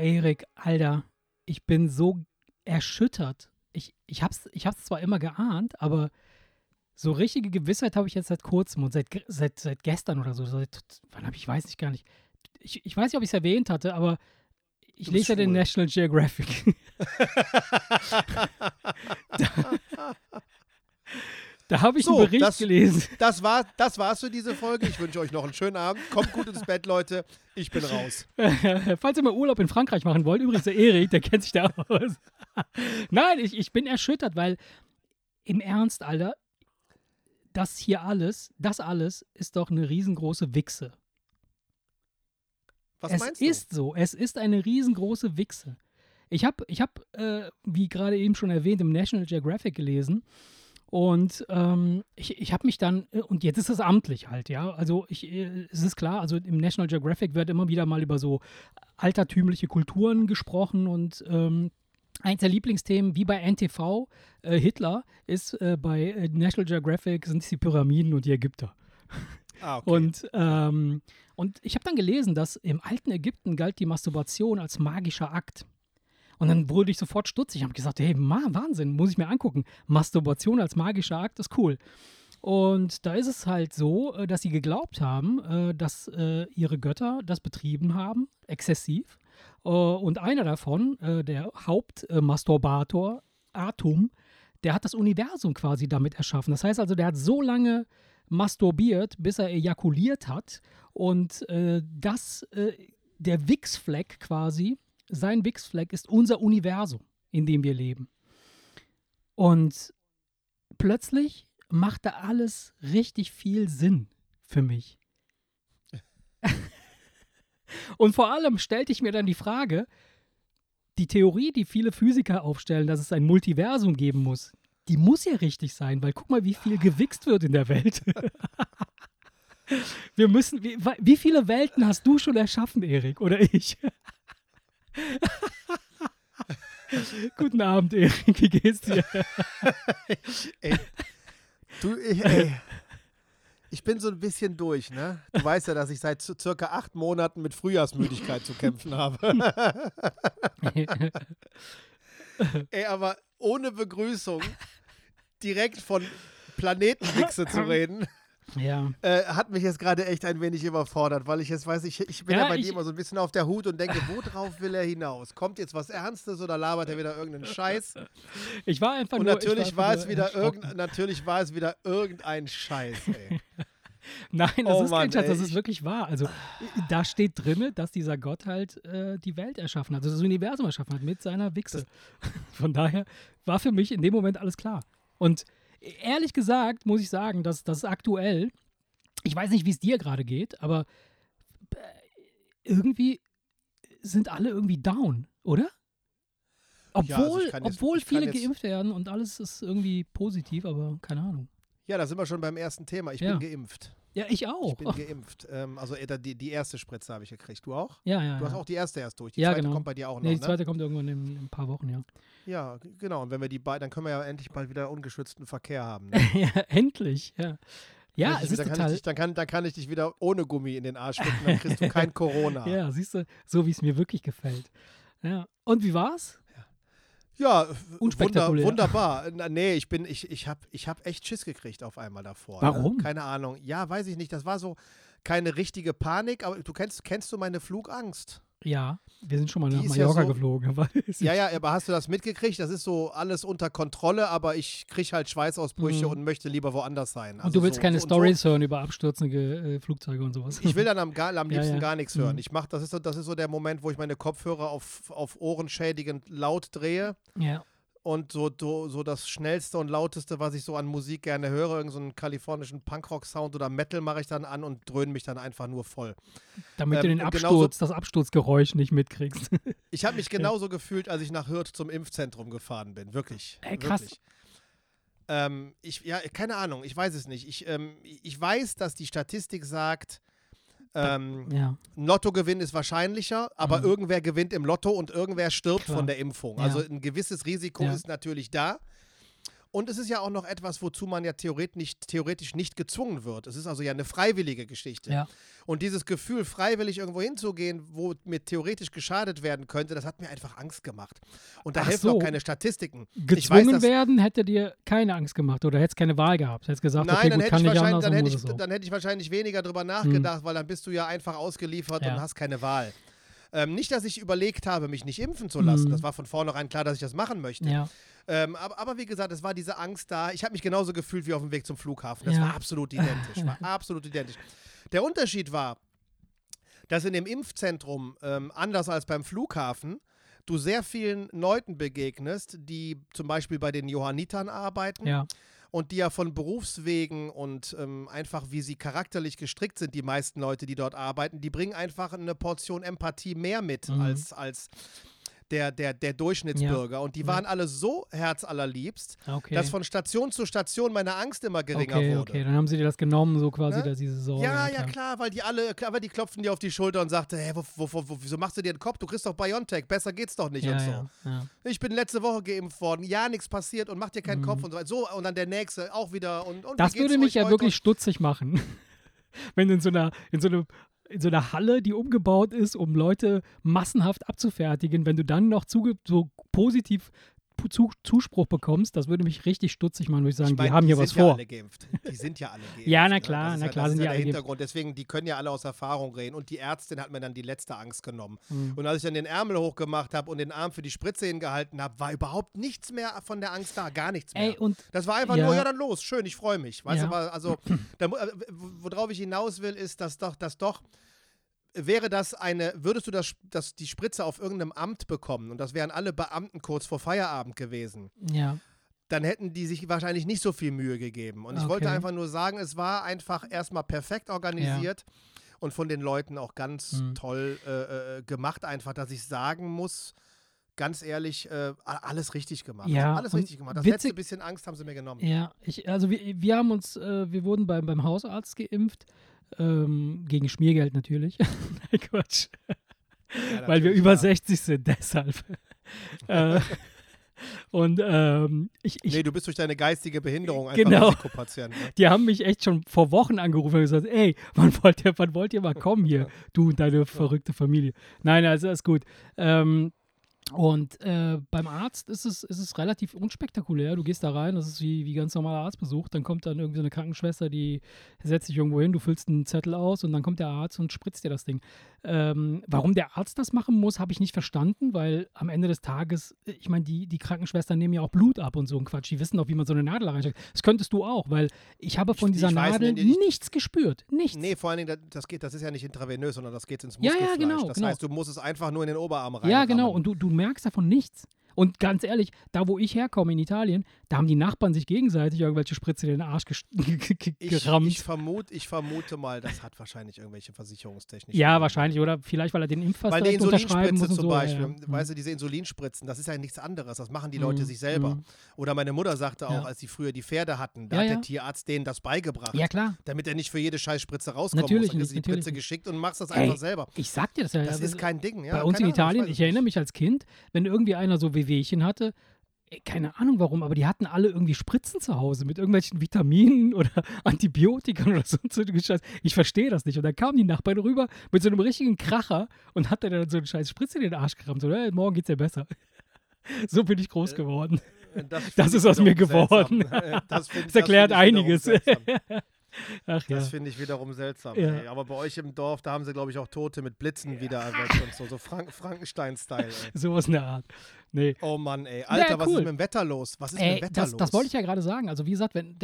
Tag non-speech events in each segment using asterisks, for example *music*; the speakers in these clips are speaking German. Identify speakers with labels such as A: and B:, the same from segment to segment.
A: Erik, Alter, ich bin so erschüttert. Ich, ich hab's, ich hab's zwar immer geahnt, aber so richtige Gewissheit habe ich jetzt seit kurzem und seit, seit, seit gestern oder so. Seit, wann habe ich, weiß ich gar nicht. Ich, ich weiß nicht, ob ich es erwähnt hatte, aber ich lese ja den National Geographic. *laughs* *laughs* *laughs* da, da habe ich so, einen Bericht
B: das,
A: gelesen. *laughs*
B: Das, war, das war's für diese Folge. Ich wünsche euch noch einen schönen Abend. Kommt gut ins Bett, Leute. Ich bin raus. *laughs*
A: Falls ihr mal Urlaub in Frankreich machen wollt, übrigens der Erik, der kennt sich da aus. *laughs* Nein, ich, ich bin erschüttert, weil im Ernst, Alter, das hier alles, das alles ist doch eine riesengroße Wichse.
B: Was
A: es
B: meinst du?
A: ist so, es ist eine riesengroße Wichse. Ich habe, ich hab, äh, wie gerade eben schon erwähnt, im National Geographic gelesen. Und ähm, ich, ich habe mich dann, äh, und jetzt ist es amtlich halt, ja. Also ich, äh, es ist klar, also im National Geographic wird immer wieder mal über so altertümliche Kulturen gesprochen und ähm, Eins der Lieblingsthemen, wie bei NTV, äh, Hitler, ist äh, bei äh, National Geographic sind es die Pyramiden und die Ägypter.
B: Ah, okay.
A: Und, ähm, und ich habe dann gelesen, dass im alten Ägypten galt die Masturbation als magischer Akt. Und dann wurde ich sofort stutzig. Ich habe gesagt, hey, Ma, Wahnsinn, muss ich mir angucken. Masturbation als magischer Akt ist cool. Und da ist es halt so, äh, dass sie geglaubt haben, äh, dass äh, ihre Götter das betrieben haben, exzessiv. Und einer davon, der Hauptmasturbator, Atum, der hat das Universum quasi damit erschaffen. Das heißt also, der hat so lange masturbiert, bis er ejakuliert hat. Und das, der Wix-Fleck quasi, sein Wix-Fleck ist unser Universum, in dem wir leben. Und plötzlich macht da alles richtig viel Sinn für mich. *laughs* Und vor allem stellte ich mir dann die Frage, die Theorie, die viele Physiker aufstellen, dass es ein Multiversum geben muss, die muss ja richtig sein, weil guck mal, wie viel gewichst wird in der Welt. *laughs* Wir müssen, wie, wie viele Welten hast du schon erschaffen, Erik, oder ich? *laughs* Guten Abend, Erik, wie geht's dir? *laughs*
B: ey, du, ich, ey, ich bin so ein bisschen durch, ne? Du weißt ja, dass ich seit circa acht Monaten mit Frühjahrsmüdigkeit zu kämpfen habe. *laughs* ey, aber ohne Begrüßung direkt von Planetenwichse zu reden.
A: Ja.
B: Äh, hat mich jetzt gerade echt ein wenig überfordert, weil ich jetzt weiß, ich, ich bin ja, ja bei ich, dir immer so ein bisschen auf der Hut und denke, worauf will er hinaus? Kommt jetzt was Ernstes oder labert er wieder irgendeinen Scheiß?
A: Ich war einfach
B: und
A: nur.
B: Natürlich war, es wieder irgend, natürlich war es wieder irgendein Scheiß, ey. *laughs*
A: Nein, das oh ist Mann, kein Schatz, das ist wirklich wahr. Also da steht drin, dass dieser Gott halt äh, die Welt erschaffen hat, also das Universum erschaffen hat mit seiner Wichse. *laughs* Von daher war für mich in dem Moment alles klar. Und ehrlich gesagt muss ich sagen, dass das aktuell, ich weiß nicht, wie es dir gerade geht, aber äh, irgendwie sind alle irgendwie down, oder? Obwohl, ja, also obwohl jetzt, viele geimpft werden und alles ist irgendwie positiv, aber keine Ahnung.
B: Ja, da sind wir schon beim ersten Thema. Ich ja. bin geimpft.
A: Ja, ich auch.
B: Ich bin geimpft. Ähm, also äh, die, die erste Spritze habe ich gekriegt. Du auch?
A: Ja, ja.
B: Du hast
A: ja.
B: auch die erste erst durch. Die
A: ja,
B: zweite
A: genau.
B: kommt bei dir auch noch.
A: Nee, die
B: ne?
A: zweite ne? kommt irgendwann in, in, ein paar Wochen, ja.
B: Ja, genau. Und wenn wir die beiden, dann können wir ja endlich bald wieder ungeschützten Verkehr haben. *laughs* Ne?
A: ja, endlich, ja. Ja, es ist
B: dann
A: total.
B: Kann dich, dann, kann, dann kann ich dich wieder ohne Gummi in den Arsch stecken, dann kriegst du kein *laughs* Corona.
A: ja, siehst du, so wie es mir wirklich gefällt. Ja. Und wie war's?
B: Ja, wunder, wunderbar. Nee, ich bin, ich, ich habe ich hab echt Schiss gekriegt auf einmal davor.
A: Ne? Warum?
B: Ne? Keine Ahnung. Ja, weiß ich nicht. Das war so keine richtige Panik, aber du kennst, kennst du meine Flugangst?
A: Ja, wir sind schon mal nach Mallorca ja so, geflogen. *laughs*
B: ja, ja, aber hast du das mitgekriegt? Das ist so alles unter Kontrolle, aber ich kriege halt Schweißausbrüche mhm. und möchte lieber woanders sein. Also
A: und du willst
B: so,
A: keine
B: so
A: Stories hören über abstürzende äh, Flugzeuge und sowas.
B: Ich will dann am, am *laughs* liebsten ja, ja. gar nichts hören.
A: Mhm.
B: Ich mach, das ist so, das ist so der Moment, wo ich meine Kopfhörer auf, auf ohrenschädigend laut drehe.
A: Ja
B: und so, so, so das schnellste und lauteste, was ich so an Musik gerne höre, irgendeinen so kalifornischen Punkrock-Sound oder Metal mache ich dann an und dröhne mich dann einfach nur voll.
A: Damit ähm, du den Absturz, das Absturzgeräusch nicht mitkriegst. *laughs*
B: ich habe mich genauso gefühlt, als ich nach Hürth zum Impfzentrum gefahren bin. Wirklich.
A: Ey, krass.
B: Wirklich. Ähm, ich, ja, keine Ahnung, ich weiß es nicht. Ich, ähm, ich weiß, dass die Statistik sagt, ähm,
A: ja.
B: Lottogewinn ist wahrscheinlicher, aber mhm. irgendwer gewinnt im Lotto und irgendwer stirbt Klar. von der Impfung.
A: Ja.
B: Also ein gewisses Risiko
A: ja.
B: ist natürlich da. Und es ist ja auch noch etwas, wozu man ja theoretisch nicht, theoretisch nicht gezwungen wird. Es ist also ja eine freiwillige Geschichte.
A: Ja.
B: Und dieses Gefühl, freiwillig irgendwo hinzugehen, wo mir theoretisch geschadet werden könnte, das hat mir einfach Angst gemacht. Und da
A: Ach
B: helfen
A: so.
B: auch keine Statistiken.
A: Gezwungen
B: dass-
A: werden hätte dir keine Angst gemacht oder hättest keine Wahl gehabt. Hättest gesagt,
B: Nein,
A: okay,
B: dann,
A: gut,
B: hätte
A: kann
B: ich wahrscheinlich,
A: anders,
B: dann, hätte ich,
A: so.
B: dann hätte ich wahrscheinlich weniger drüber nachgedacht, weil dann bist du ja einfach ausgeliefert
A: Ja.
B: und hast keine Wahl. Ähm, nicht, dass ich überlegt habe, mich nicht impfen zu lassen.
A: Mhm.
B: Das war von vornherein klar, dass ich das machen möchte.
A: Ja,
B: Ähm, aber, aber wie gesagt, es war diese Angst da. Ich habe mich genauso gefühlt wie auf dem Weg zum Flughafen. Das
A: Ja.
B: war absolut identisch. War *laughs* absolut identisch. Der Unterschied war, dass in dem Impfzentrum, ähm, anders als beim Flughafen, du sehr vielen Leuten begegnest, die zum Beispiel bei den Johannitern arbeiten
A: ja,
B: und die ja von Berufswegen und ähm, einfach wie sie charakterlich gestrickt sind, die meisten Leute, die dort arbeiten, die bringen einfach eine Portion Empathie mehr mit
A: Mhm.
B: als, als der, der, der Durchschnittsbürger. Und die
A: Ja.
B: waren alle so herzallerliebst,
A: okay.
B: dass von Station zu Station meine Angst immer geringer
A: okay,
B: wurde.
A: okay, dann haben sie dir das genommen, so quasi,
B: Ne?
A: dass diese Sorge.
B: Ja, ja, klar, weil die alle, klar, weil die klopften dir auf die Schulter und sagte, hey, wo, wo, wo, wieso machst du dir den Kopf? Du kriegst doch Biontech, besser geht's doch nicht
A: Ja,
B: und so.
A: ja, ja.
B: Ich bin letzte Woche geimpft worden, ja, nichts passiert und mach dir keinen
A: Mhm.
B: Kopf und so. so. Und dann der nächste auch wieder. Und, und
A: Das würde mich ja wirklich stutzig machen. *laughs* Wenn in so einer, in so einer in so einer Halle, die umgebaut ist, um Leute massenhaft abzufertigen, wenn du dann noch so positiv Zuspruch bekommst, das würde mich richtig stutzig machen, würde ich sagen,
B: Ich mein,
A: die haben hier
B: sind
A: was
B: ja
A: vor.
B: alle geimpft. Die sind ja alle *laughs* geimpft.
A: Ja, na
B: ne?
A: klar, na
B: ja,
A: klar sind
B: ist
A: die
B: ja
A: alle
B: der
A: geimpft.
B: Hintergrund. Deswegen, die können ja alle aus Erfahrung reden. Und die Ärztin hat mir dann die letzte Angst genommen.
A: Mhm.
B: Und als ich dann den Ärmel hochgemacht habe und den Arm für die Spritze hingehalten habe, war überhaupt nichts mehr von der Angst da. Gar nichts mehr.
A: Ey, und
B: Das war einfach
A: Ja.
B: nur, ja, dann los, schön, ich freue mich. Weißt
A: Ja.
B: du, aber also, *clears throat* da, äh, worauf ich hinaus will, ist, dass doch, dass doch, wäre das eine, würdest du das, das, die Spritze auf irgendeinem Amt bekommen und das wären alle Beamten kurz vor Feierabend gewesen,
A: ja,
B: dann hätten die sich wahrscheinlich nicht so viel Mühe gegeben. Und ich wollte
A: Okay.
B: einfach nur sagen, es war einfach erstmal perfekt organisiert und von den Leuten auch ganz
A: Mhm.
B: toll äh, äh, gemacht, einfach, dass ich sagen muss, ganz ehrlich, äh, alles richtig gemacht.
A: Ja,
B: alles richtig gemacht. Das
A: witzig-
B: letzte bisschen Angst haben sie mir genommen.
A: ja, ich, also wir, wir haben uns, äh, wir wurden beim, beim Hausarzt geimpft, ähm, gegen Schmiergeld natürlich. *laughs* Nein, Quatsch.
B: Ja,
A: weil wir über
B: ja.
A: 60 sind, deshalb. äh, und ähm, ich, ich,
B: Nee, du bist durch deine geistige Behinderung einfach
A: Genau.
B: Risikopatient. Ne?
A: die haben mich echt schon vor Wochen angerufen und gesagt, ey, wann wollt ihr, wann wollt ihr mal kommen hier, du und deine verrückte Familie. Nein, also ist gut. Ähm, und äh, beim Arzt ist es, ist es relativ unspektakulär. Du gehst da rein, das ist wie, wie ganz normaler Arztbesuch. Dann kommt dann irgendwie so eine Krankenschwester, die setzt sich irgendwo hin, du füllst einen Zettel aus und dann kommt der Arzt und spritzt dir das Ding. Ähm, warum der Arzt das machen muss, habe ich nicht verstanden, weil am Ende des Tages, äh, ich meine, die, die Krankenschwestern nehmen ja auch Blut ab und so ein Quatsch. Die wissen doch, wie man so eine Nadel reinsteckt. Das könntest du auch, weil ich habe von dieser Nadel
B: nicht, ich-
A: nichts gespürt. Nichts.
B: Nee, vor allen Dingen, das- geht, das ist ja nicht intravenös, sondern das geht ins
A: Ja, ja,
B: Muskelfleisch.
A: genau,
B: das
A: genau.
B: heißt, du musst es einfach nur in den Oberarm rein.
A: Ja, genau. Und du, du merkst davon nichts. Und ganz ehrlich, da wo ich herkomme in Italien, da haben die Nachbarn sich gegenseitig irgendwelche Spritze in den Arsch ges- *laughs*
B: ich,
A: gerammt.
B: ich, vermute, ich vermute mal, das hat wahrscheinlich irgendwelche versicherungstechnischen
A: ja, wahrscheinlich. Oder vielleicht, weil er den Impfpass
B: Weil
A: direkt unterschreiben muss
B: Insulinspritze
A: und
B: zum
A: so.
B: Beispiel,
A: Ja, ja.
B: weißt du, diese Insulinspritzen, das ist ja nichts anderes. Das machen die Leute
A: Mhm,
B: sich selber.
A: mhm.
B: Oder meine Mutter sagte auch,
A: Ja.
B: als sie früher die Pferde hatten, da
A: Ja,
B: hat der Tierarzt denen das beigebracht.
A: ja, klar.
B: Damit er nicht für jede Scheißspritze rauskommt.
A: Natürlich
B: muss. Dann
A: nicht,
B: die Spritze geschickt und machst das
A: Ey,
B: einfach selber.
A: Ich sag dir das ja.
B: Das ist kein Ding. Ja,
A: bei uns in Italien, ich
B: es
A: erinnere mich als Kind, wenn irgendwie einer so Wehwehchen hatte, keine Ahnung warum, aber die hatten alle irgendwie Spritzen zu Hause mit irgendwelchen Vitaminen *laughs* oder Antibiotika oder so. Ich verstehe das nicht. Und dann kamen die Nachbarn rüber mit so einem richtigen Kracher und hat dann so einen scheiß Spritze in den Arsch gerammt. So, hey, morgen geht's dir besser. *laughs* so bin ich groß
B: Äh,
A: geworden. *laughs*
B: Das,
A: Das ist aus mir geworden.
B: seltsam. Das, find-
A: Das erklärt
B: wiederum
A: einiges. Ach ja.
B: Das finde ich wiederum seltsam.
A: Ja.
B: Aber bei euch im Dorf, da haben sie, glaube ich, auch Tote mit Blitzen wieder erweckt und so. So Frank Frankenstein-Style.
A: Sowas in der Art. Nee.
B: Oh Mann, ey. Alter, was
A: cool.
B: ist mit dem Wetter los? Was ist mit
A: Ey,
B: dem Wetter
A: das,
B: los?
A: das wollte ich ja gerade sagen. Also wie gesagt, wenn,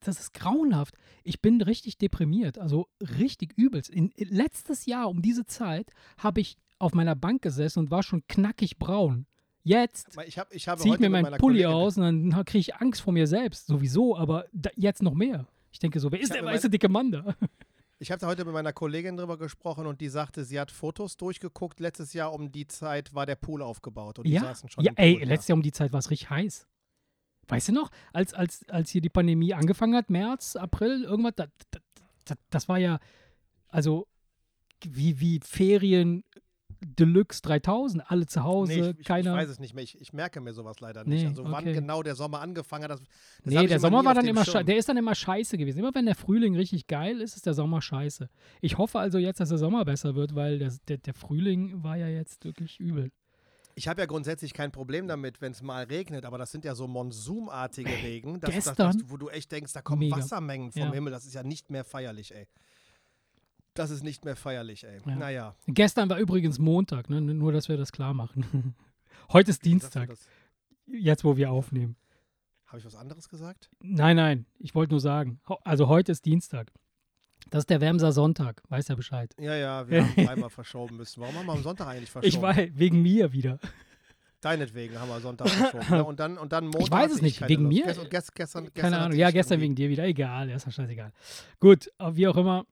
A: das ist grauenhaft. Ich bin richtig deprimiert, also richtig übelst. In, letztes Jahr um diese Zeit habe ich auf meiner Bank gesessen und war schon knackig braun. Jetzt
B: Ich, hab, ich
A: ziehe ich mir
B: mit
A: meinen Pulli
B: Kollegin-
A: aus und dann kriege ich Angst vor mir selbst. Sowieso, aber da, jetzt noch mehr. Ich denke so, wer ist der weiße dicke Mann da?
B: Ich habe da heute mit meiner Kollegin drüber gesprochen und die sagte, sie hat Fotos durchgeguckt. Letztes Jahr um die Zeit war der Pool aufgebaut und die
A: Ja,
B: saßen schon
A: ja
B: im
A: ey,
B: Pool,
A: letztes Jahr um die Zeit war es richtig heiß. Weißt du noch, als, als, als hier die Pandemie angefangen hat, März, April, irgendwas, da, da, da, das war ja, also wie, wie Ferien Deluxe 3000, alle zu Hause,
B: Nee, ich,
A: keiner.
B: ich weiß es nicht mehr. Ich, ich merke mir sowas leider nicht.
A: Nee,
B: also wann
A: okay.
B: genau der Sommer angefangen hat, das, das
A: Nee, der Sommer war dann immer scheiße. Der ist dann immer scheiße gewesen. Immer wenn der Frühling richtig geil ist, ist der Sommer scheiße. Ich hoffe also jetzt, dass der Sommer besser wird, weil der, der, der Frühling war ja jetzt wirklich übel.
B: Ich habe ja grundsätzlich kein Problem damit, wenn es mal regnet, aber das sind ja so monsumartige Regen, dass, dass,
A: Gestern-
B: dass, wo du echt denkst, da kommen
A: Mega.
B: Wassermengen vom
A: Ja.
B: Himmel. Das ist ja nicht mehr feierlich, ey. Das ist nicht mehr feierlich, ey.
A: Ja.
B: Naja.
A: Gestern war übrigens Montag, ne? nur dass wir das klar machen. *laughs* Heute ist Dienstag, jetzt wo wir aufnehmen.
B: Habe ich was anderes gesagt?
A: Nein, nein, ich wollte nur sagen. Also heute ist Dienstag. Das ist der Wemser Sonntag, weiß ja Bescheid.
B: Ja, ja, wir haben *laughs* dreimal verschoben müssen. Warum haben wir am Sonntag eigentlich verschoben?
A: Ich weiß, wegen mir wieder.
B: Deinetwegen haben wir Sonntag verschoben. ne? *laughs* Und dann, und dann Montag.
A: weiß
B: hatte
A: es nicht, wegen
B: Lust.
A: mir?
B: Gest, gestern, gestern
A: Keine Ahnung.
B: ich
A: Ja, gestern wegen dir wieder. Egal, ist ja scheißegal. Gut, wie auch immer.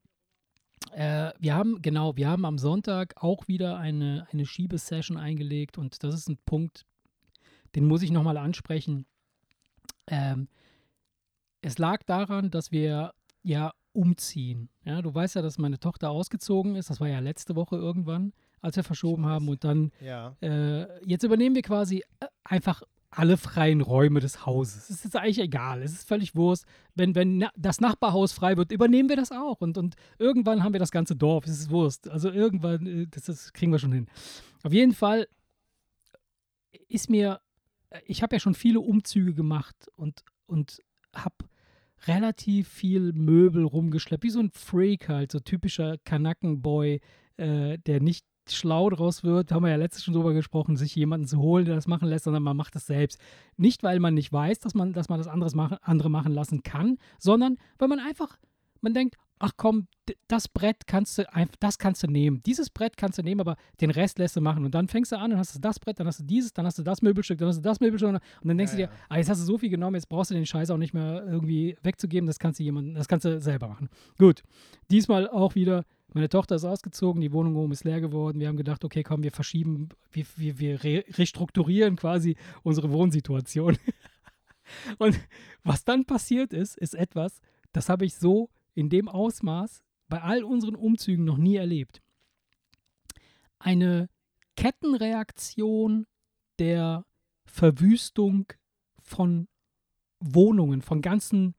A: Äh, wir haben, genau, wir haben am Sonntag auch wieder eine, eine Schiebesession eingelegt und das ist ein Punkt, den muss ich nochmal ansprechen. Ähm, es lag daran, dass wir ja umziehen. Ja, du weißt ja, dass meine Tochter ausgezogen ist. Das war ja letzte Woche irgendwann, als wir verschoben haben. Und dann
B: Ja.
A: äh, jetzt übernehmen wir quasi äh, einfach alle freien Räume des Hauses. Es ist eigentlich egal. Es ist völlig Wurst. Wenn, wenn das Nachbarhaus frei wird, übernehmen wir das auch. Und, und irgendwann haben wir das ganze Dorf. Es ist Wurst. Also irgendwann, äh, das, das kriegen wir schon hin. Auf jeden Fall ist mir, äh, ich habe ja schon viele Umzüge gemacht und, und habe relativ viel Möbel rumgeschleppt, wie so ein Freak halt, so typischer Kanackenboy, äh, der nicht schlau draus wird, haben wir ja letztes schon drüber gesprochen, sich jemanden zu holen, der das machen lässt, sondern man macht das selbst. Nicht, weil man nicht weiß, dass man, dass man das anderes machen, andere machen lassen kann, sondern weil man einfach, man denkt, ach komm, das Brett kannst du einfach, das kannst du nehmen. Dieses Brett kannst du nehmen, aber den Rest lässt du machen. Und dann fängst du an, dann hast du das Brett, dann hast du dieses, dann hast du das Möbelstück, dann hast du das Möbelstück. Und dann denkst
B: Ja,
A: du dir, ah, jetzt hast du so viel genommen, jetzt brauchst du den Scheiß auch nicht mehr irgendwie wegzugeben, das kannst du jemanden, das kannst du selber machen. Gut. Diesmal auch wieder, meine Tochter ist ausgezogen, die Wohnung oben ist leer geworden. Wir haben gedacht, okay, komm, wir verschieben, wir, wir, wir re restrukturieren quasi unsere Wohnsituation. *laughs* Und was dann passiert ist, ist etwas, das habe ich so in dem Ausmaß bei all unseren Umzügen noch nie erlebt. Eine Kettenreaktion der Verwüstung von Wohnungen, von ganzen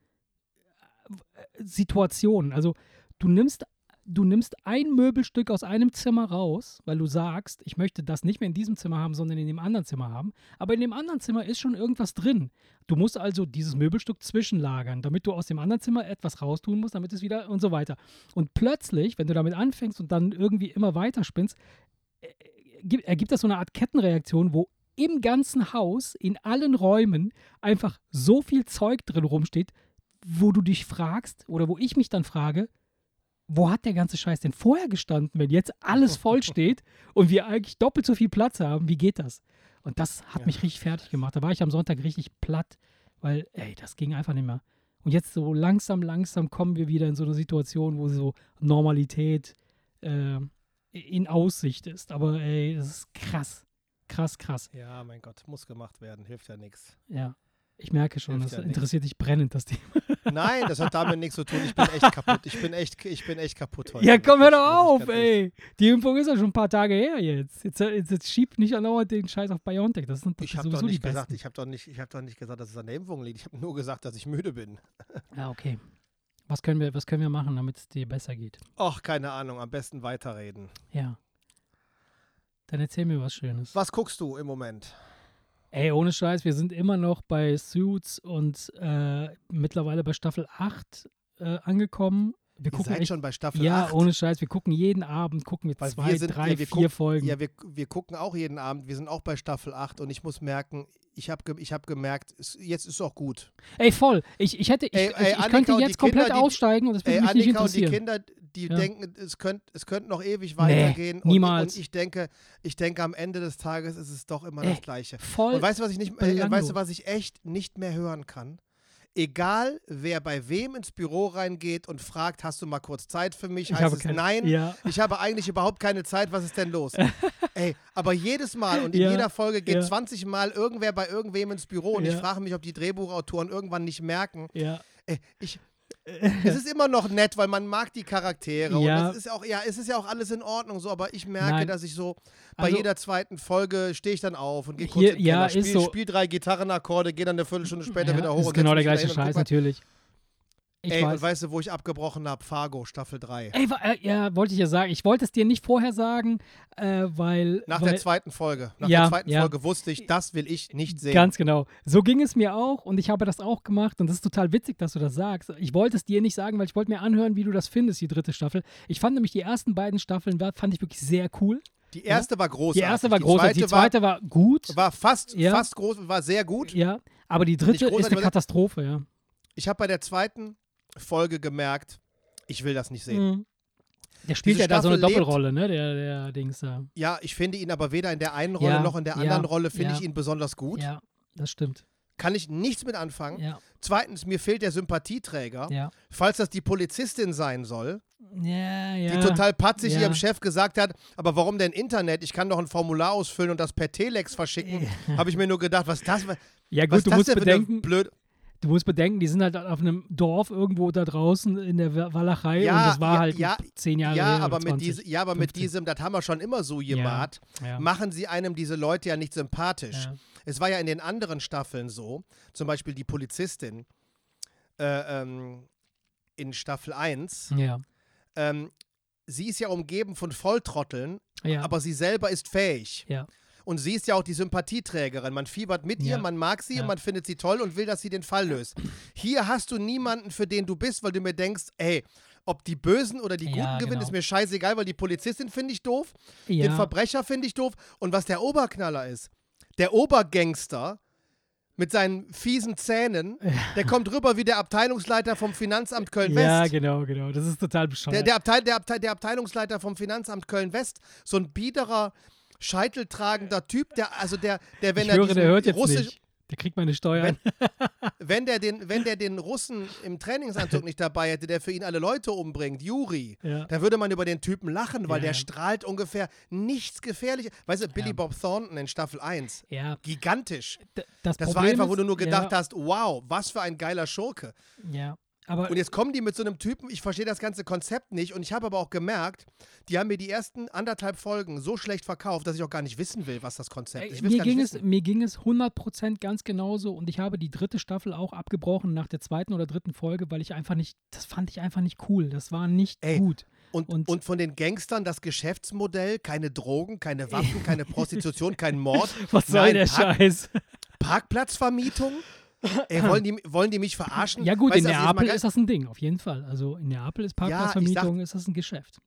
A: äh, Situationen. Also du nimmst, du nimmst ein Möbelstück aus einem Zimmer raus, weil du sagst, ich möchte das nicht mehr in diesem Zimmer haben, sondern in dem anderen Zimmer haben. Aber in dem anderen Zimmer ist schon irgendwas drin. Du musst also dieses Möbelstück zwischenlagern, damit du aus dem anderen Zimmer etwas raustun musst, damit es wieder und so weiter. Und plötzlich, wenn du damit anfängst und dann irgendwie immer weiter spinnst, äh, gibt- ergibt das so eine Art Kettenreaktion, wo im ganzen Haus, in allen Räumen einfach so viel Zeug drin rumsteht, wo du dich fragst oder wo ich mich dann frage, wo hat der ganze Scheiß denn vorher gestanden, wenn jetzt alles *laughs* voll steht und wir eigentlich doppelt so viel Platz haben? Wie geht das? Und das hat
B: Ja.
A: mich richtig fertig gemacht. Da war ich am Sonntag richtig platt, weil, ey, das ging einfach nicht mehr. Und jetzt so langsam, langsam kommen wir wieder in so eine Situation, wo so Normalität äh, in Aussicht ist. Aber ey, das ist krass. Krass, krass.
B: Ja, mein Gott, muss gemacht werden, hilft ja nichts.
A: Ja. Ich merke schon,
B: Hilft
A: das
B: ja
A: interessiert dich brennend, das Thema.
B: Nein, das hat damit nichts zu tun. Ich bin echt kaputt. Ich bin echt, ich bin echt kaputt heute.
A: Ja, komm, hör doch auf, ey. Die Impfung ist ja schon ein paar Tage her jetzt. Jetzt, jetzt, jetzt schiebt nicht andauernd den Scheiß auf BioNTech. Das sind
B: Ich habe doch nicht gesagt, ich habe doch nicht, ich habe doch nicht gesagt, dass es an der Impfung liegt. Ich habe nur gesagt, dass ich müde bin.
A: Ja, *laughs* okay. Was können, wir, was können wir machen, damit es dir besser geht?
B: Ach, keine Ahnung. Am besten weiterreden.
A: Ja. Dann erzähl mir was Schönes.
B: Was guckst du im Moment?
A: Ey, ohne Scheiß, wir sind immer noch bei Suits und äh, mittlerweile bei Staffel 8 äh, angekommen. Wir gucken echt,
B: schon bei Staffel
A: ja,
B: 8.
A: ohne Scheiß, wir gucken jeden Abend, gucken wir
B: Weil
A: zwei,
B: wir sind-
A: drei,
B: ja, wir
A: vier
B: gucken-
A: Folgen.
B: Ja, wir, wir gucken auch jeden Abend. Wir sind auch bei Staffel 8 und ich muss merken, ich habe ich hab gemerkt, es, jetzt ist auch gut.
A: Ey, voll. Ich, ich hätte, ich,
B: Ey,
A: ich,
B: ey,
A: ich
B: Annika
A: könnte jetzt komplett
B: Kinder, die-
A: aussteigen und das würde
B: Ey,
A: mich nicht
B: Annika und die
A: interessieren.
B: Kinder, die
A: Ja.
B: denken, es könnte es könnt noch ewig
A: Nee,
B: weitergehen. und,
A: niemals.
B: Und ich denke, ich denke, am Ende des Tages ist es doch immer
A: Ey,
B: das Gleiche.
A: Voll.
B: Und weißt du, was ich nicht, äh, weißt du, was ich echt nicht mehr hören kann? Egal, wer bei wem ins Büro reingeht und fragt, hast du mal kurz Zeit für mich?
A: ich
B: Heißt es
A: keine,
B: nein?
A: Ja.
B: Ich habe eigentlich überhaupt keine Zeit, was ist denn los? *laughs* Ey, aber jedes Mal und in
A: Ja,
B: jeder Folge geht
A: ja.
B: 20 Mal irgendwer bei irgendwem ins Büro und ich frage mich, ob die Drehbuchautoren irgendwann nicht merken, ey, ich, es ist immer noch nett, weil man mag die Charaktere.
A: Ja.
B: Und es ist auch, ja, es ist ja auch alles in Ordnung so, aber ich merke,
A: Nein.
B: dass ich so bei
A: Also-
B: jeder zweiten Folge stehe ich dann auf und gehe kurz
A: Hier-
B: in den
A: ja,
B: Keller,
A: ist
B: spiel,
A: so.
B: spiel drei Gitarrenakkorde, gehe dann eine Viertelstunde später
A: ja,
B: wieder hoch
A: das ist
B: und
A: genau der gleiche Scheiß, natürlich. Ich
B: Ey,
A: weiß.
B: und weißt du, wo ich abgebrochen habe? Fargo, Staffel 3.
A: Ey, äh, ja, wollte ich ja sagen. Ich wollte es dir nicht vorher sagen, äh, weil.
B: Nach
A: weil,
B: der zweiten Folge. Nach
A: Ja,
B: der zweiten
A: ja.
B: Folge wusste ich, das will ich nicht sehen.
A: Ganz genau. So ging es mir auch und ich habe das auch gemacht und das ist total witzig, dass du das sagst. Ich wollte es dir nicht sagen, weil ich wollte mir anhören, wie du das findest, die dritte Staffel. Ich fand nämlich die ersten beiden Staffeln, war- fand ich wirklich sehr cool.
B: die erste war großartig.
A: Die erste war großartig, die zweite war, gut.
B: war, war fast,
A: Ja.
B: fast groß, war sehr gut.
A: ja, aber die dritte ist eine Katastrophe, ja.
B: Ich habe bei der zweiten Folge gemerkt, ich will das nicht sehen.
A: Mhm. Der spielt
B: Diese
A: ja da so eine Doppelrolle, ne? Der, der Dings da.
B: Ja, ich finde ihn aber weder in der einen Rolle
A: Ja,
B: noch in der
A: ja,
B: anderen Rolle finde
A: ja.
B: ich ihn besonders gut.
A: Ja, das stimmt.
B: Kann ich nichts mit anfangen.
A: Ja,
B: Zweitens, mir fehlt der Sympathieträger.
A: ja.
B: Falls das die Polizistin sein soll,
A: Ja, ja.
B: die total patzig
A: Ja.
B: ihrem Chef gesagt hat, aber warum denn Internet? Ich kann doch ein Formular ausfüllen und das per Telex verschicken. Habe ich mir nur gedacht, was das? Was
A: ja, gut, du
B: das
A: musst bedenken,
B: blöd.
A: Du musst bedenken, die sind halt auf einem Dorf irgendwo da draußen in der Wa- Walachei
B: Ja,
A: und das war
B: ja,
A: halt
B: ja,
A: zehn Jahre
B: Ja,
A: her
B: aber mit
A: 20.
B: diese, ja, aber mit
A: 15.
B: diesem, das haben wir schon immer so gemacht, machen sie einem diese Leute ja nicht sympathisch. Es war ja in den anderen Staffeln so, zum Beispiel die Polizistin äh, ähm, in Staffel 1,
A: Ja,
B: ähm, sie ist ja umgeben von Volltrotteln, aber sie selber ist fähig.
A: ja,
B: Und sie ist ja auch die Sympathieträgerin. Man fiebert mit ihr,
A: Ja.
B: man mag sie
A: Ja.
B: und man findet sie toll und will, dass sie den Fall löst. Hier hast du niemanden, für den du bist, weil du mir denkst, ey, ob die Bösen oder die Guten
A: Ja,
B: gewinnen,
A: genau.
B: ist mir scheißegal, weil die Polizistin finde ich doof, den. Verbrecher finde ich doof. Und was der Oberknaller ist, der Obergangster mit seinen fiesen Zähnen, *laughs* der kommt rüber wie der Abteilungsleiter vom Finanzamt Köln-West.
A: Ja, genau, genau. Das ist total
B: Der,
A: bescheuert.
B: der, Abteil, der, Abteil, der Abteilungsleiter vom Finanzamt Köln-West, so ein biederer, scheiteltragender Typ, der, also der, der wenn
A: ich
B: er
A: höre, der hört jetzt
B: Russisch,
A: nicht. Der kriegt meine Steuern. *laughs*
B: wenn der den, wenn der den Russen im Trainingsanzug nicht dabei hätte, der für ihn alle Leute umbringt, Juri,
A: Ja.
B: dann würde man über den Typen lachen, weil
A: Ja,
B: der strahlt ungefähr nichts Gefährliches. Weißt du, Billy
A: Ja.
B: Bob Thornton in Staffel 1,
A: ja,
B: gigantisch.
A: d- das,
B: Das war einfach, wo du nur gedacht hast, wow, was für ein geiler Schurke.
A: Ja, aber
B: Und jetzt kommen die mit so einem Typen, ich verstehe das ganze Konzept nicht und ich habe aber auch gemerkt, die haben mir die ersten anderthalb Folgen so schlecht verkauft, dass ich auch gar nicht wissen will, was das Konzept ist.
A: Mir ging, es, mir ging es 100% ganz genauso und ich habe die dritte Staffel auch abgebrochen nach der zweiten oder dritten Folge, weil ich einfach nicht, das fand ich einfach nicht cool. Das war nicht
B: Ey,
A: gut.
B: Und, und,
A: und-
B: von den Gangstern das Geschäftsmodell, keine Drogen, keine Waffen, keine *laughs* Prostitution, kein Mord.
A: Was soll
B: Nein,
A: der
B: Park-
A: Scheiß?
B: Parkplatzvermietung? *laughs* Ey, wollen die, wollen die mich verarschen?
A: Ja gut,
B: Weißt
A: in
B: also
A: Neapel ist das ein Ding, auf jeden Fall. Also in Neapel ist
B: Ja, ich
A: Parkplatzvermietung, ist das ein Geschäft.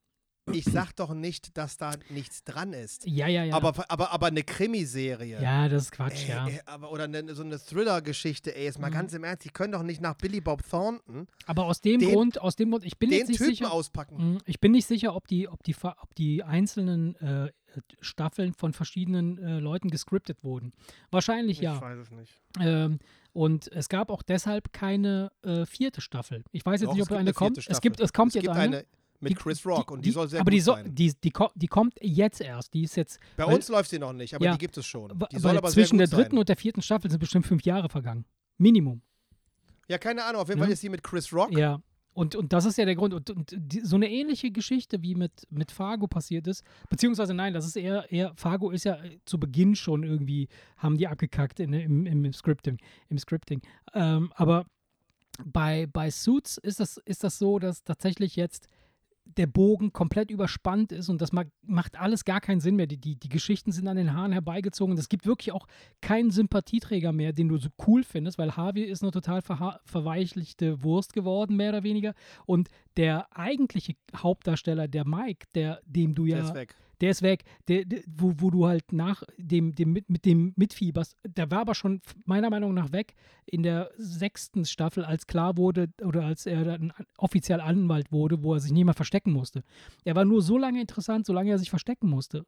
B: Ich sag doch nicht, dass da nichts dran ist. *laughs*
A: Ja, ja, ja.
B: Aber, aber, aber eine Krimiserie.
A: ja, das ist Quatsch,
B: Ey,
A: ja.
B: ey, aber, oder eine, so eine Thriller-Geschichte, ey, jetzt mal
A: Mhm.
B: ganz im Ernst, die können doch nicht nach Billy Bob Thornton
A: Aber aus dem
B: den-
A: Grund, aus dem Grund, ich bin
B: den
A: jetzt nicht
B: Typen
A: sicher.
B: auspacken.
A: Mm, Ich bin nicht sicher, ob die, ob die, ob die einzelnen äh, Staffeln von verschiedenen äh, Leuten gescriptet wurden. Wahrscheinlich ja.
B: weiß es nicht.
A: Ähm, und es gab auch deshalb keine äh, vierte Staffel. Ich weiß jetzt
B: Doch,
A: nicht, ob eine
B: eine
A: kommt.
B: vierte
A: Es gibt,
B: Staffel.
A: es kommt
B: Es
A: jetzt
B: gibt
A: eine.
B: eine mit Chris Rock und die, soll sehr
A: aber
B: gut
A: die, so,
B: sein.
A: die, die, ko- die kommt jetzt erst. Die ist jetzt.
B: Bei
A: weil-
B: uns läuft sie noch nicht, aber
A: Ja.
B: die gibt es schon. Die soll aber
A: zwischen der dritten
B: sein.
A: und der vierten Staffel sind bestimmt fünf Jahre vergangen. Minimum.
B: Ja, keine Ahnung, auf jeden
A: Ne?
B: Fall ist sie mit Chris Rock.
A: Ja. Und, und das ist ja der Grund. Und, und die, so eine ähnliche Geschichte wie mit, mit Fargo passiert ist, beziehungsweise nein, das ist eher, eher Fargo ist ja äh, zu Beginn schon irgendwie, haben die abgekackt in, im, im Scripting. Im Scripting. Ähm, aber bei, bei Suits ist das, ist das so, dass tatsächlich jetzt der Bogen komplett überspannt ist und das ma macht alles gar keinen Sinn mehr. Die, die, die Geschichten sind an den Haaren herbeigezogen. Es gibt wirklich auch keinen Sympathieträger mehr, den du so cool findest, weil Harvey ist eine total verha- verweichlichte Wurst geworden, mehr oder weniger. Und der eigentliche Hauptdarsteller, der Mike, der, dem du ja
B: Der ist weg.
A: Der ist weg, der, der, wo, wo du halt nach dem, dem mit, mit dem mitfieberst. Der war aber schon meiner Meinung nach weg in der sechsten Staffel, als klar wurde oder als er dann an- offiziell Anwalt wurde, wo er sich nicht mehr verstecken musste. Er war nur so lange interessant, solange er sich verstecken musste.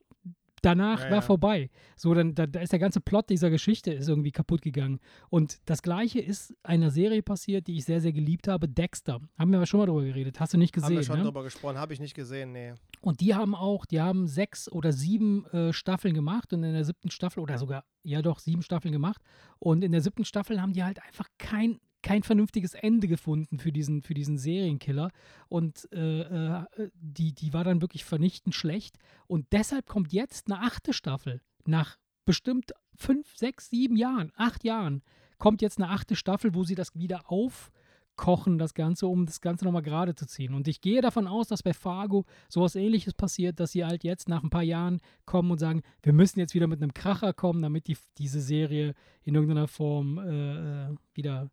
A: Danach
B: Ja,
A: war
B: ja.
A: vorbei. So, dann da, da ist der ganze Plot dieser Geschichte ist irgendwie kaputt gegangen. Und das Gleiche ist einer Serie passiert, die ich sehr, sehr geliebt habe, Dexter. Haben wir aber schon mal drüber geredet. Hast du nicht gesehen?
B: Haben wir schon
A: ne?
B: drüber gesprochen, habe ich nicht gesehen, nee.
A: Und die haben auch, die haben sechs oder sieben äh, Staffeln gemacht und in der siebten Staffel, oder sogar, ja doch, sieben Staffeln gemacht. Und in der siebten Staffel haben die halt einfach kein, kein vernünftiges Ende gefunden für diesen, für diesen Serienkiller. Und äh, äh, die, die war dann wirklich vernichtend schlecht. Und deshalb kommt jetzt eine achte Staffel. Nach bestimmt fünf, sechs, sieben Jahren, acht Jahren, kommt jetzt eine achte Staffel, wo sie das wieder aufkochen, das Ganze, um das Ganze nochmal gerade zu ziehen. Und ich gehe davon aus, dass bei Fargo sowas ähnliches passiert, dass sie halt jetzt nach ein paar Jahren kommen und sagen, wir müssen jetzt wieder mit einem Kracher kommen, damit die, diese Serie in irgendeiner Form äh, äh wieder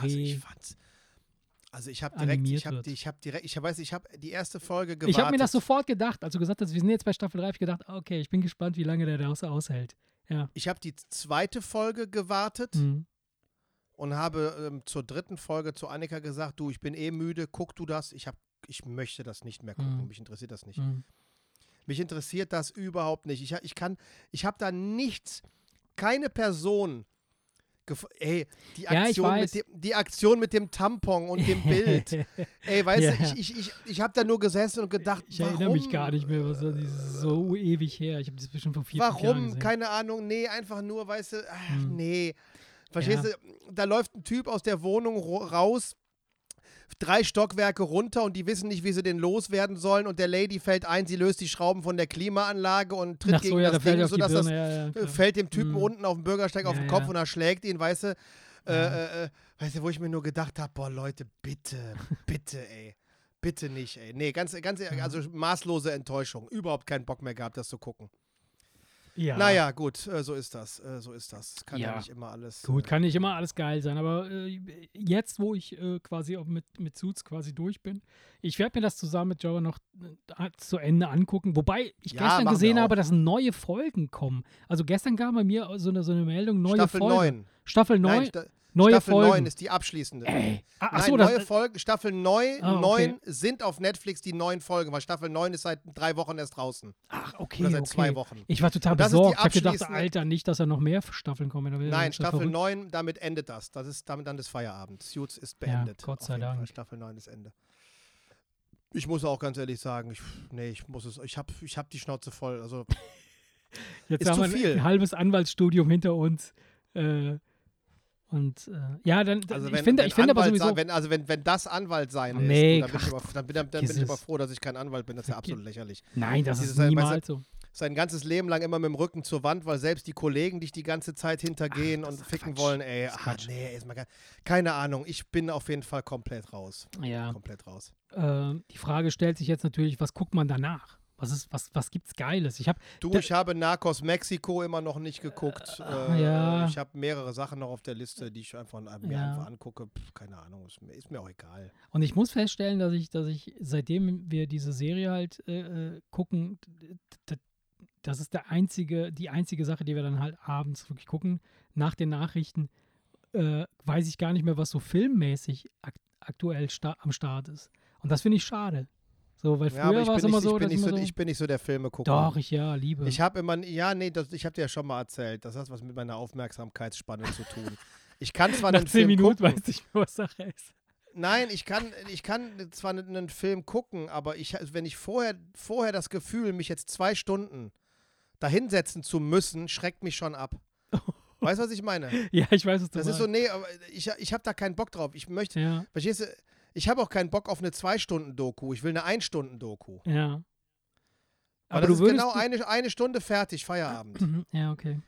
B: also ich fand's. Also ich habe direkt, ich habe ich habe direkt, ich weiß, ich habe die erste Folge gewartet.
A: Ich habe mir das sofort gedacht, als du gesagt hast, wir sind jetzt bei Staffel 3, habe ich gedacht, okay, ich bin gespannt, wie lange der das aushält. Ja.
B: Ich habe die zweite Folge gewartet mhm. und habe ähm, zur dritten Folge zu Annika gesagt, du, ich bin eh müde, guck du das. Ich habe, ich möchte das nicht mehr gucken. Mhm. Mich interessiert das nicht. Mhm. Mich interessiert das überhaupt nicht. Ich, ich kann, ich habe da nichts, keine Person Ey, die Aktion, ja, mit dem, die Aktion mit dem Tampon und dem Bild. *laughs* Ey, weißt ja. du, ich, ich, ich, ich habe da nur gesessen und gedacht,
A: ich warum? erinnere mich gar nicht mehr, was das ist so ewig her. Ich habe das bestimmt vor vier
B: Warum?
A: Jahren gesehen.
B: Keine Ahnung. Nee, einfach nur, weißt du, ach, hm. nee. Verstehst ja. du, da läuft ein Typ aus der Wohnung raus, drei Stockwerke runter und die wissen nicht, wie sie den loswerden sollen und der Lady fällt ein, sie löst die Schrauben von der Klimaanlage und tritt Ach gegen ja, das da Ding, sodass das ja, ja, fällt dem Typen mhm. unten auf dem Bürgersteig auf den Kopf und er schlägt ihn, weißt du, äh, äh, äh, weißt du, wo ich mir nur gedacht habe, boah Leute, bitte, *laughs* bitte, ey. Bitte nicht, ey. Nee, ganz, ganz, also maßlose Enttäuschung. Überhaupt keinen Bock mehr gehabt, das zu gucken. Ja. Naja, gut, äh, so ist das. Äh, so ist das. Kann ja. ja, nicht immer alles.
A: Gut, äh, kann nicht immer alles geil sein, aber äh, jetzt, wo ich quasi mit, mit Suits quasi durch bin, ich werde mir das zusammen mit Joe noch zu Ende angucken. Wobei ich ja, gestern gesehen habe, dass neue Folgen kommen. Also gestern kam bei mir so eine, so eine Meldung, neue
B: Staffel
A: Folgen.
B: 9.
A: Staffel 9. Nein,
B: Sta Neue Staffel Folgen. 9 ist die abschließende.
A: Ey.
B: Ah, Nein, so, neue Folgen, Staffel 9, ah, okay. 9 sind auf Netflix die neuen Folgen, weil Staffel 9 ist seit drei Wochen erst draußen.
A: Ach, okay.
B: Oder seit
A: okay.
B: zwei Wochen.
A: Ich war total besorgt. Ich habe gedacht, Alter, nicht, dass er noch mehr Staffeln kommen.
B: Nein, Staffel 9, damit endet das. Das ist damit dann das Feierabend. Suits ist beendet.
A: Ja, Gott sei Dank. Fall.
B: Staffel 9 ist Ende. Ich muss auch ganz ehrlich sagen, ich, nee, ich muss es, ich habe ich hab die Schnauze voll. Also, *laughs*
A: Jetzt ist haben wir viel. ein halbes Anwaltsstudium hinter uns. Äh, und äh, ja, dann
B: also
A: wenn,
B: ich
A: finde, ich finde aber sowieso.
B: Wenn, also wenn, wenn das Anwalt sein
A: nee,
B: ist, dann, bin ich, aber, dann, bin, dann bin ich aber froh, dass ich kein Anwalt bin. Das ist ja absolut lächerlich.
A: Nein, das ist niemals so.
B: Sein ganzes Leben lang immer mit dem Rücken zur Wand, weil selbst die Kollegen dich die ganze Zeit hintergehen ach, und ficken Quatsch. wollen. Ey, ach, nee, ist mal gar, keine Ahnung. Ich bin auf jeden Fall komplett raus.
A: Ja.
B: Komplett raus.
A: Äh, die Frage stellt sich jetzt natürlich, was guckt man danach? Was, ist, was, was gibt's Geiles? Ich hab,
B: du, ich habe Narcos Mexiko immer noch nicht geguckt.
A: Äh, ja.
B: Ich habe mehrere Sachen noch auf der Liste, die ich einfach, mir ja. einfach angucke. Pff, keine Ahnung, ist mir, ist mir, auch egal.
A: Und ich muss feststellen, dass ich, dass ich, seitdem wir diese Serie halt äh, äh gucken, das ist der einzige, die einzige Sache, die wir dann halt abends wirklich gucken, nach den Nachrichten, äh, weiß ich gar nicht mehr, was so filmmäßig ak aktuell sta am Start ist. Und das finde ich schade. So, weil früher ja, war es immer so,
B: ich bin,
A: so,
B: so, ich bin nicht so der Filmegucker.
A: Doch, ich ja, liebe.
B: Ich habe immer, ja, nee, das, ich habe dir ja schon mal erzählt. Das hat was mit meiner Aufmerksamkeitsspanne zu tun. Ich kann zwar *laughs*
A: Nach
B: einen
A: zehn
B: Film
A: Minuten
B: gucken,
A: weiß ich, was Sache ist.
B: Nein, ich kann, ich kann zwar einen Film gucken, aber ich, wenn ich vorher, vorher das Gefühl, mich jetzt zwei Stunden dahinsetzen zu müssen, schreckt mich schon ab. *laughs* Weißt du, was ich meine?
A: ja, ich weiß, was du
B: Das
A: meinst.
B: ist so, nee, aber ich, ich habe da keinen Bock drauf. Ich möchte,
A: ja.
B: verstehst du, ich habe auch keinen Bock auf eine Zwei-Stunden-Doku. Ich will eine Ein-Stunden-Doku.
A: Ja.
B: Aber, aber das ist genau eine, eine Stunde fertig, Feierabend.
A: Ja, okay.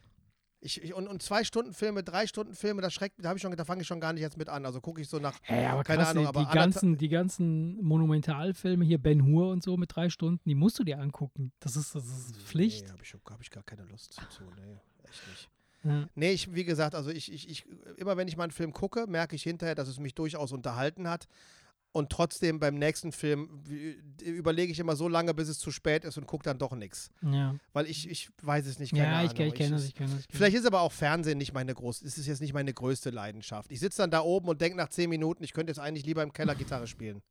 B: Ich, ich, und, und zwei Stunden Filme, drei Stunden Filme, das schreckt, da habe ich schon, da fange ich schon gar nicht jetzt mit an. Also gucke ich so nach,
A: hey, aber
B: keine
A: krass,
B: Ahnung, aber
A: die ganzen, die ganzen Monumentalfilme hier, Ben Hur und so mit drei Stunden, die musst du dir angucken. Das ist, das ist Pflicht.
B: Nee, habe ich, hab ich gar keine Lust zu. Nee, echt nicht.
A: Ja.
B: Nee, ich, wie gesagt, also ich, ich, ich, immer wenn ich mal einen Film gucke, merke ich hinterher, dass es mich durchaus unterhalten hat. Und trotzdem beim nächsten Film überlege ich immer so lange, bis es zu spät ist und gucke dann doch nichts.
A: Ja.
B: Weil ich, ich weiß es nicht. Keine
A: ja, ich,
B: Ahnung.
A: ich kenne das, ich kenne das.
B: Vielleicht ist aber auch Fernsehen nicht meine große, ist es jetzt nicht meine größte Leidenschaft. Ich sitze dann da oben und denke nach zehn Minuten, ich könnte jetzt eigentlich lieber im Keller Gitarre spielen.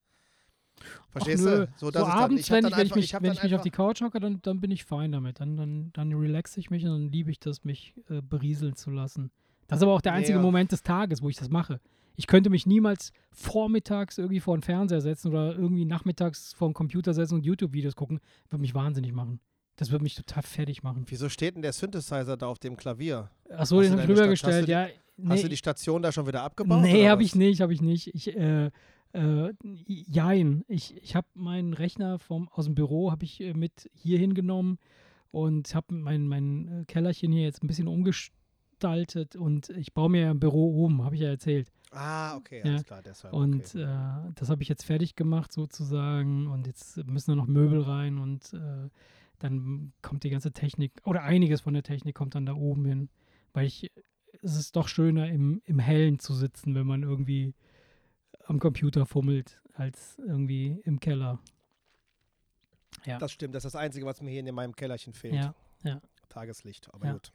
B: Verstehst
A: Ach,
B: du?
A: So, so abends, dann, ich, wenn, ich, wenn ich, mich, wenn ich mich auf die Couch hocke, dann, dann bin ich fein damit. Dann, dann, dann relaxe ich mich und dann liebe ich das, mich äh, berieseln zu lassen. Das ist aber auch der einzige
B: Ja.
A: Moment des Tages, wo ich das mache. Ich könnte mich niemals vormittags irgendwie vor den Fernseher setzen oder irgendwie nachmittags vor den Computer setzen und YouTube-Videos gucken. Würde mich wahnsinnig machen. Das würde mich total fertig machen.
B: Wieso steht denn der Synthesizer da auf dem Klavier?
A: Achso,
B: Hast
A: den habe ich rübergestellt. Ja, nee,
B: Hast du die Station da schon wieder abgebaut?
A: Nee, habe ich nicht, habe ich nicht. Ich, äh, äh, jein. Ich, ich habe meinen Rechner vom, aus dem Büro habe ich äh, mit hier hingenommen und habe mein, mein äh, Kellerchen hier jetzt ein bisschen umgestaltet und ich baue mir ein Büro oben, habe ich ja erzählt.
B: Ah, okay,
A: Ja.
B: alles klar, deshalb.
A: Und
B: okay.
A: äh, das habe ich jetzt fertig gemacht sozusagen und jetzt müssen da noch Möbel rein und äh, dann kommt die ganze Technik oder einiges von der Technik kommt dann da oben hin, weil ich es ist doch schöner im, im Hellen zu sitzen, wenn man irgendwie am Computer fummelt, als irgendwie im Keller. Ja,
B: Das stimmt, das ist das Einzige, was mir hier in meinem Kellerchen fehlt.
A: ja, ja.
B: Tageslicht, aber
A: Ja.
B: gut.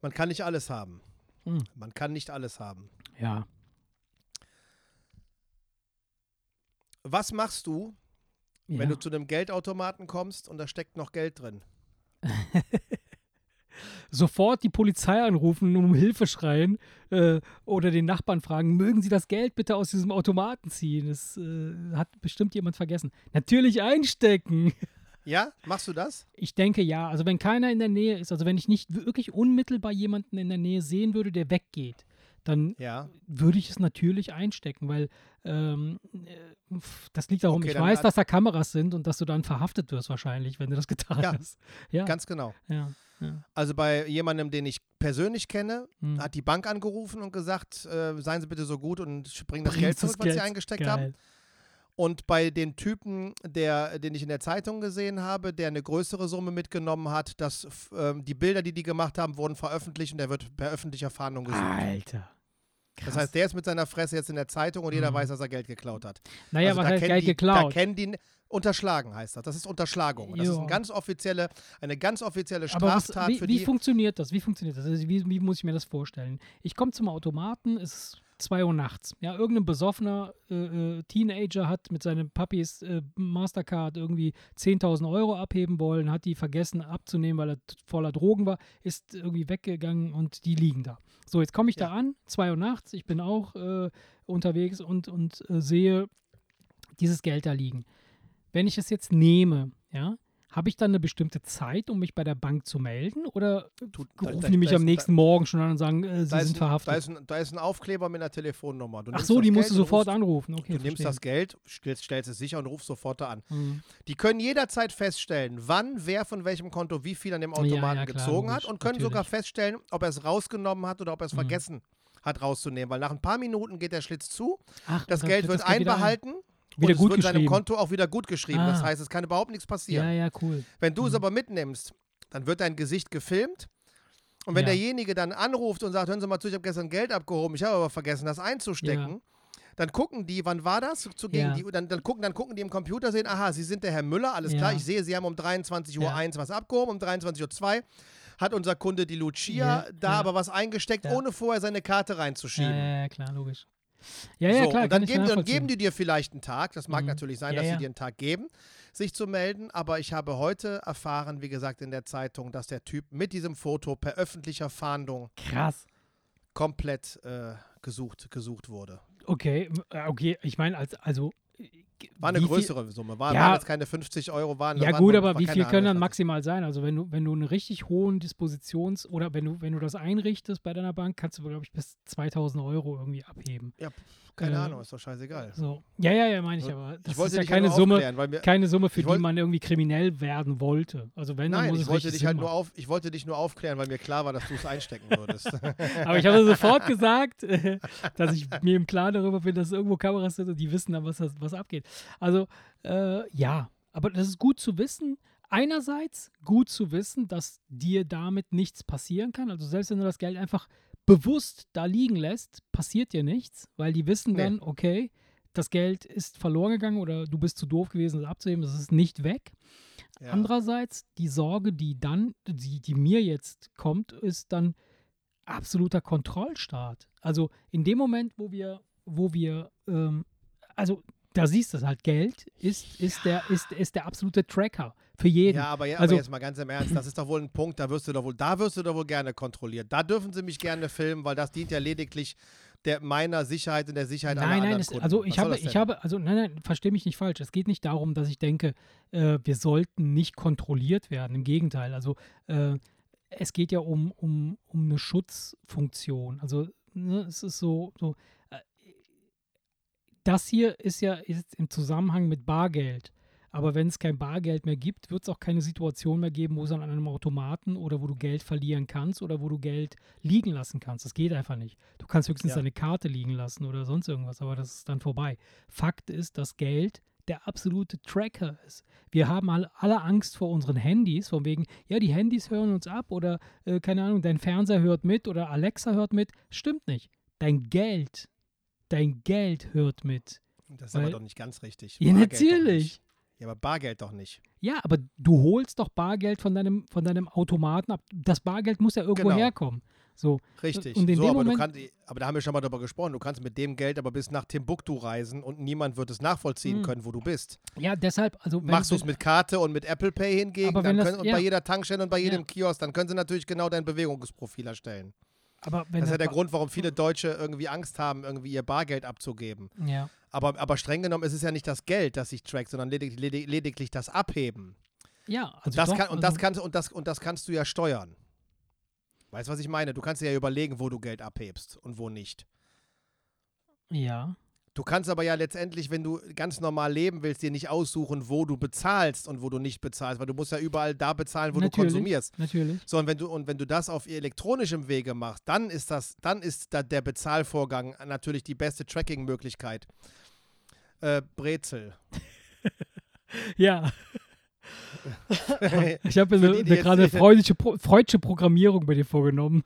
B: Man kann nicht alles haben.
A: Hm.
B: Man kann nicht alles haben.
A: ja.
B: Was machst du,
A: ja.
B: wenn du zu einem Geldautomaten kommst und da steckt noch Geld drin? *laughs*
A: sofort die Polizei anrufen und um Hilfe schreien äh, oder den Nachbarn fragen, mögen Sie das Geld bitte aus diesem Automaten ziehen? Das äh, hat bestimmt jemand vergessen. Natürlich einstecken. *laughs*
B: Ja, machst du das?
A: Ich denke ja. Also wenn keiner in der Nähe ist, also wenn ich nicht wirklich unmittelbar jemanden in der Nähe sehen würde, der weggeht, dann
B: Ja.
A: würde ich es natürlich einstecken, weil ähm, äh, das liegt darum,
B: Okay,
A: ich weiß, dass da Kameras sind und dass du dann verhaftet wirst wahrscheinlich, wenn du das getan
B: Ja,
A: hast. Ja,
B: Ganz genau.
A: ja, ja.
B: Also bei jemandem, den ich persönlich kenne,
A: Hm.
B: hat die Bank angerufen und gesagt, äh, seien Sie bitte so gut und bringen das
A: Bringst
B: Geld
A: das
B: zurück, was Sie
A: Geld.
B: eingesteckt haben. Und bei den Typen, der, den ich in der Zeitung gesehen habe, der eine größere Summe mitgenommen hat, dass ähm, die Bilder, die die gemacht haben, wurden veröffentlicht und der wird per öffentlicher Fahndung gesucht.
A: Alter. Krass.
B: Das heißt, der ist mit seiner Fresse jetzt in der Zeitung und jeder
A: Mhm.
B: weiß, dass er Geld geklaut hat.
A: naja,
B: Also
A: was heißt Geld
B: die,
A: geklaut?
B: Da kennen die, unterschlagen heißt das. Das ist Unterschlagung. Das ist
A: Ja.
B: eine ganz offizielle, eine ganz offizielle
A: Aber was,
B: Straftat
A: wie,
B: für
A: wie
B: die.
A: funktioniert das? Wie funktioniert das? Also wie, wie muss ich mir das vorstellen? Ich komme zum Automaten, es ist 2 Uhr nachts. Ja, irgendein besoffener äh, äh, Teenager hat mit seinen Puppies äh, Mastercard irgendwie 10.000 Euro abheben wollen, hat die vergessen abzunehmen, weil er voller Drogen war, ist irgendwie weggegangen und die liegen da. So, jetzt komme ich da
B: Ja.
A: an, 2 Uhr nachts, ich bin auch äh, unterwegs und, und äh, sehe dieses Geld da liegen. Wenn ich es jetzt nehme, ja, habe ich dann eine bestimmte Zeit, um mich bei der Bank zu melden? Oder
B: Tut- da-
A: rufen
B: da-
A: die mich
B: da
A: am nächsten Morgen schon an und sagen, äh, sie
B: da
A: sind
B: ein,
A: verhaftet?
B: da, ist ein, da ist ein Aufkleber mit einer Telefonnummer. Du
A: Ach
B: nimmst
A: so, die musst du sofort
B: rufst,
A: anrufen. Okay,
B: Du nimmst
A: verstehe.
B: das Geld, stellst, stellst es sicher und rufst sofort da an.
A: Mhm.
B: Die können jederzeit feststellen, wann wer von welchem Konto wie viel an dem
A: Ja,
B: Automaten
A: ja, klar,
B: gezogen
A: logisch,
B: hat und können sogar
A: natürlich.
B: feststellen, ob er es rausgenommen hat oder ob er es
A: Mhm.
B: vergessen hat rauszunehmen. Weil nach ein paar Minuten geht der Schlitz zu,
A: Ach,
B: das Geld wird
A: das Geld wieder ein-
B: einbehalten
A: Wieder
B: und es
A: gut
B: wird seinem
A: geschrieben.
B: Konto auch wieder gut geschrieben. Das
A: Ah.
B: heißt, es kann überhaupt nichts passieren.
A: Ja, ja, cool.
B: Wenn du es
A: Mhm.
B: aber mitnimmst, dann wird dein Gesicht gefilmt. Und wenn
A: Ja.
B: derjenige dann anruft und sagt, hören Sie mal zu, ich habe gestern Geld abgehoben, ich habe aber vergessen, das einzustecken, dann gucken die, wann war das? Zu gegen
A: Ja.
B: die, dann, dann, gucken, dann gucken die im Computer, sehen, aha, Sie sind der Herr Müller, alles
A: Ja.
B: klar, ich sehe, Sie haben um 23.01 Uhr was abgehoben, um 23.02 Uhr hat unser Kunde die Lucia
A: Ja,
B: da
A: ja.
B: aber was eingesteckt,
A: Ja.
B: ohne vorher seine Karte
A: Ja,
B: reinzuschieben.
A: ja, ja, klar, logisch. Ja, ja,
B: so,
A: klar,
B: und dann geben, dann geben die dir vielleicht einen Tag. Das mag
A: Mhm.
B: natürlich sein,
A: Ja,
B: dass
A: ja.
B: sie dir einen Tag geben, sich zu melden. Aber ich habe heute erfahren, wie gesagt, in der Zeitung, dass der Typ mit diesem Foto per öffentlicher Fahndung
A: Krass.
B: komplett äh, gesucht, gesucht wurde.
A: Okay, äh, okay, ich meine, als, also.
B: War eine größere Summe. War,
A: Ja.
B: waren jetzt keine 50 Euro, waren
A: Ja
B: waren,
A: gut, aber wie viel können dann maximal sein? Also wenn du, wenn du einen richtig hohen Dispositions- oder wenn du, wenn du das einrichtest bei deiner Bank, kannst du, glaube ich, bis 2000 Euro irgendwie abheben.
B: Keine
A: äh,
B: Ahnung, ist doch scheißegal.
A: So. Ja, ja, ja, meine ich aber. Das
B: ich wollte
A: ist ja keine
B: halt
A: Summe,
B: mir,
A: keine Summe, für
B: Ich
A: die
B: wollt-
A: man irgendwie kriminell werden wollte. Also wenn, dann
B: Nein,
A: muss
B: ich
A: es
B: wollte dich halt nur auf, ich wollte dich nur aufklären, weil mir klar war, dass du es einstecken würdest. *laughs*
A: Aber ich habe sofort gesagt, *laughs* dass ich mir im Klaren darüber bin, dass irgendwo Kameras sind und die wissen dann, was, das, was abgeht. Also, äh, ja, aber das ist gut zu wissen. Einerseits gut zu wissen, dass dir damit nichts passieren kann. Also selbst wenn du das Geld einfach bewusst da liegen lässt, passiert dir nichts, weil die wissen
B: Nee.
A: dann, okay, das Geld ist verloren gegangen oder du bist zu doof gewesen, es abzuheben, es ist nicht weg.
B: Ja.
A: Andererseits, die Sorge, die dann, die, die mir jetzt kommt, ist dann absoluter Kontrollstaat. Also in dem Moment, wo wir, wo wir, ähm, also da siehst du es halt, Geld ist, ist, der, ist, ist der absolute Tracker für jeden.
B: Ja, aber, ja,
A: Also-
B: aber jetzt mal ganz im Ernst, das ist doch wohl ein Punkt, da wirst du doch wohl, da wirst du doch wohl gerne kontrolliert. Da dürfen sie mich gerne filmen, weil das dient ja lediglich der meiner Sicherheit und der Sicherheit aller
A: Nein, nein,
B: anderen
A: es,
B: Kunden.
A: also
B: Was
A: ich habe, ich habe, also nein, nein, verstehe mich nicht falsch. Es geht nicht darum, dass ich denke, äh, wir sollten nicht kontrolliert werden. Im Gegenteil, also äh, es geht ja um, um, um eine Schutzfunktion. Also ne, es ist so, so das hier ist ja ist im Zusammenhang mit Bargeld. Aber wenn es kein Bargeld mehr gibt, wird es auch keine Situation mehr geben, wo es an einem Automaten oder wo du Geld verlieren kannst oder wo du Geld liegen lassen kannst. Das geht einfach nicht. Du kannst höchstens
B: Ja.
A: deine Karte liegen lassen oder sonst irgendwas, aber das ist dann vorbei. Fakt ist, dass Geld der absolute Tracker ist. Wir haben alle, Angst vor unseren Handys, von wegen, ja, die Handys hören uns ab oder, äh, keine Ahnung, dein Fernseher hört mit oder Alexa hört mit. Stimmt nicht. Dein Geld, dein Geld hört mit.
B: Das ist
A: Weil-
B: aber doch nicht ganz richtig.
A: Ja,
B: Bargeld
A: natürlich.
B: Ja, aber Bargeld doch nicht.
A: Ja, aber du holst doch Bargeld von deinem, von deinem Automaten ab. Das Bargeld muss ja irgendwo
B: Genau.
A: herkommen. So.
B: Richtig.
A: Und in
B: so,
A: dem
B: aber, du
A: Moment-
B: kannst, aber da haben wir schon mal drüber gesprochen. Du kannst mit dem Geld aber bis nach Timbuktu reisen und niemand wird es nachvollziehen
A: Hm.
B: können, wo du bist.
A: Ja, deshalb, also
B: Machst du es mit Karte und mit Apple Pay hingegen,
A: Aber
B: dann
A: wenn das-
B: können, und
A: ja.
B: bei jeder Tankstelle und bei jedem
A: Ja.
B: Kiosk, dann können sie natürlich genau dein Bewegungsprofil erstellen.
A: Aber
B: Das ist ja der Grund, warum viele Deutsche irgendwie Angst haben, irgendwie ihr Bargeld abzugeben.
A: Ja.
B: Aber, aber streng genommen ist es ja nicht das Geld, das sich trackt, sondern ledig, ledig, lediglich das Abheben.
A: Ja, also
B: das
A: doch,
B: kann, und, das
A: also,
B: kannst, und, das, und das kannst du ja steuern. Weißt du, was ich meine? Du kannst dir ja überlegen, wo du Geld abhebst und wo nicht.
A: Ja.
B: Du kannst aber ja letztendlich, wenn du ganz normal leben willst, dir nicht aussuchen, wo du bezahlst und wo du nicht bezahlst, weil du musst ja überall da bezahlen, wo
A: Natürlich.
B: du konsumierst.
A: Natürlich.
B: So, und wenn du, und wenn du das auf elektronischem Wege machst, dann ist das, dann ist da der Bezahlvorgang natürlich die beste Tracking-Möglichkeit. Äh, Brezel. *laughs*
A: Ja. *laughs* Ich habe
B: jetzt
A: gerade Pro- freudsche Programmierung bei dir vorgenommen.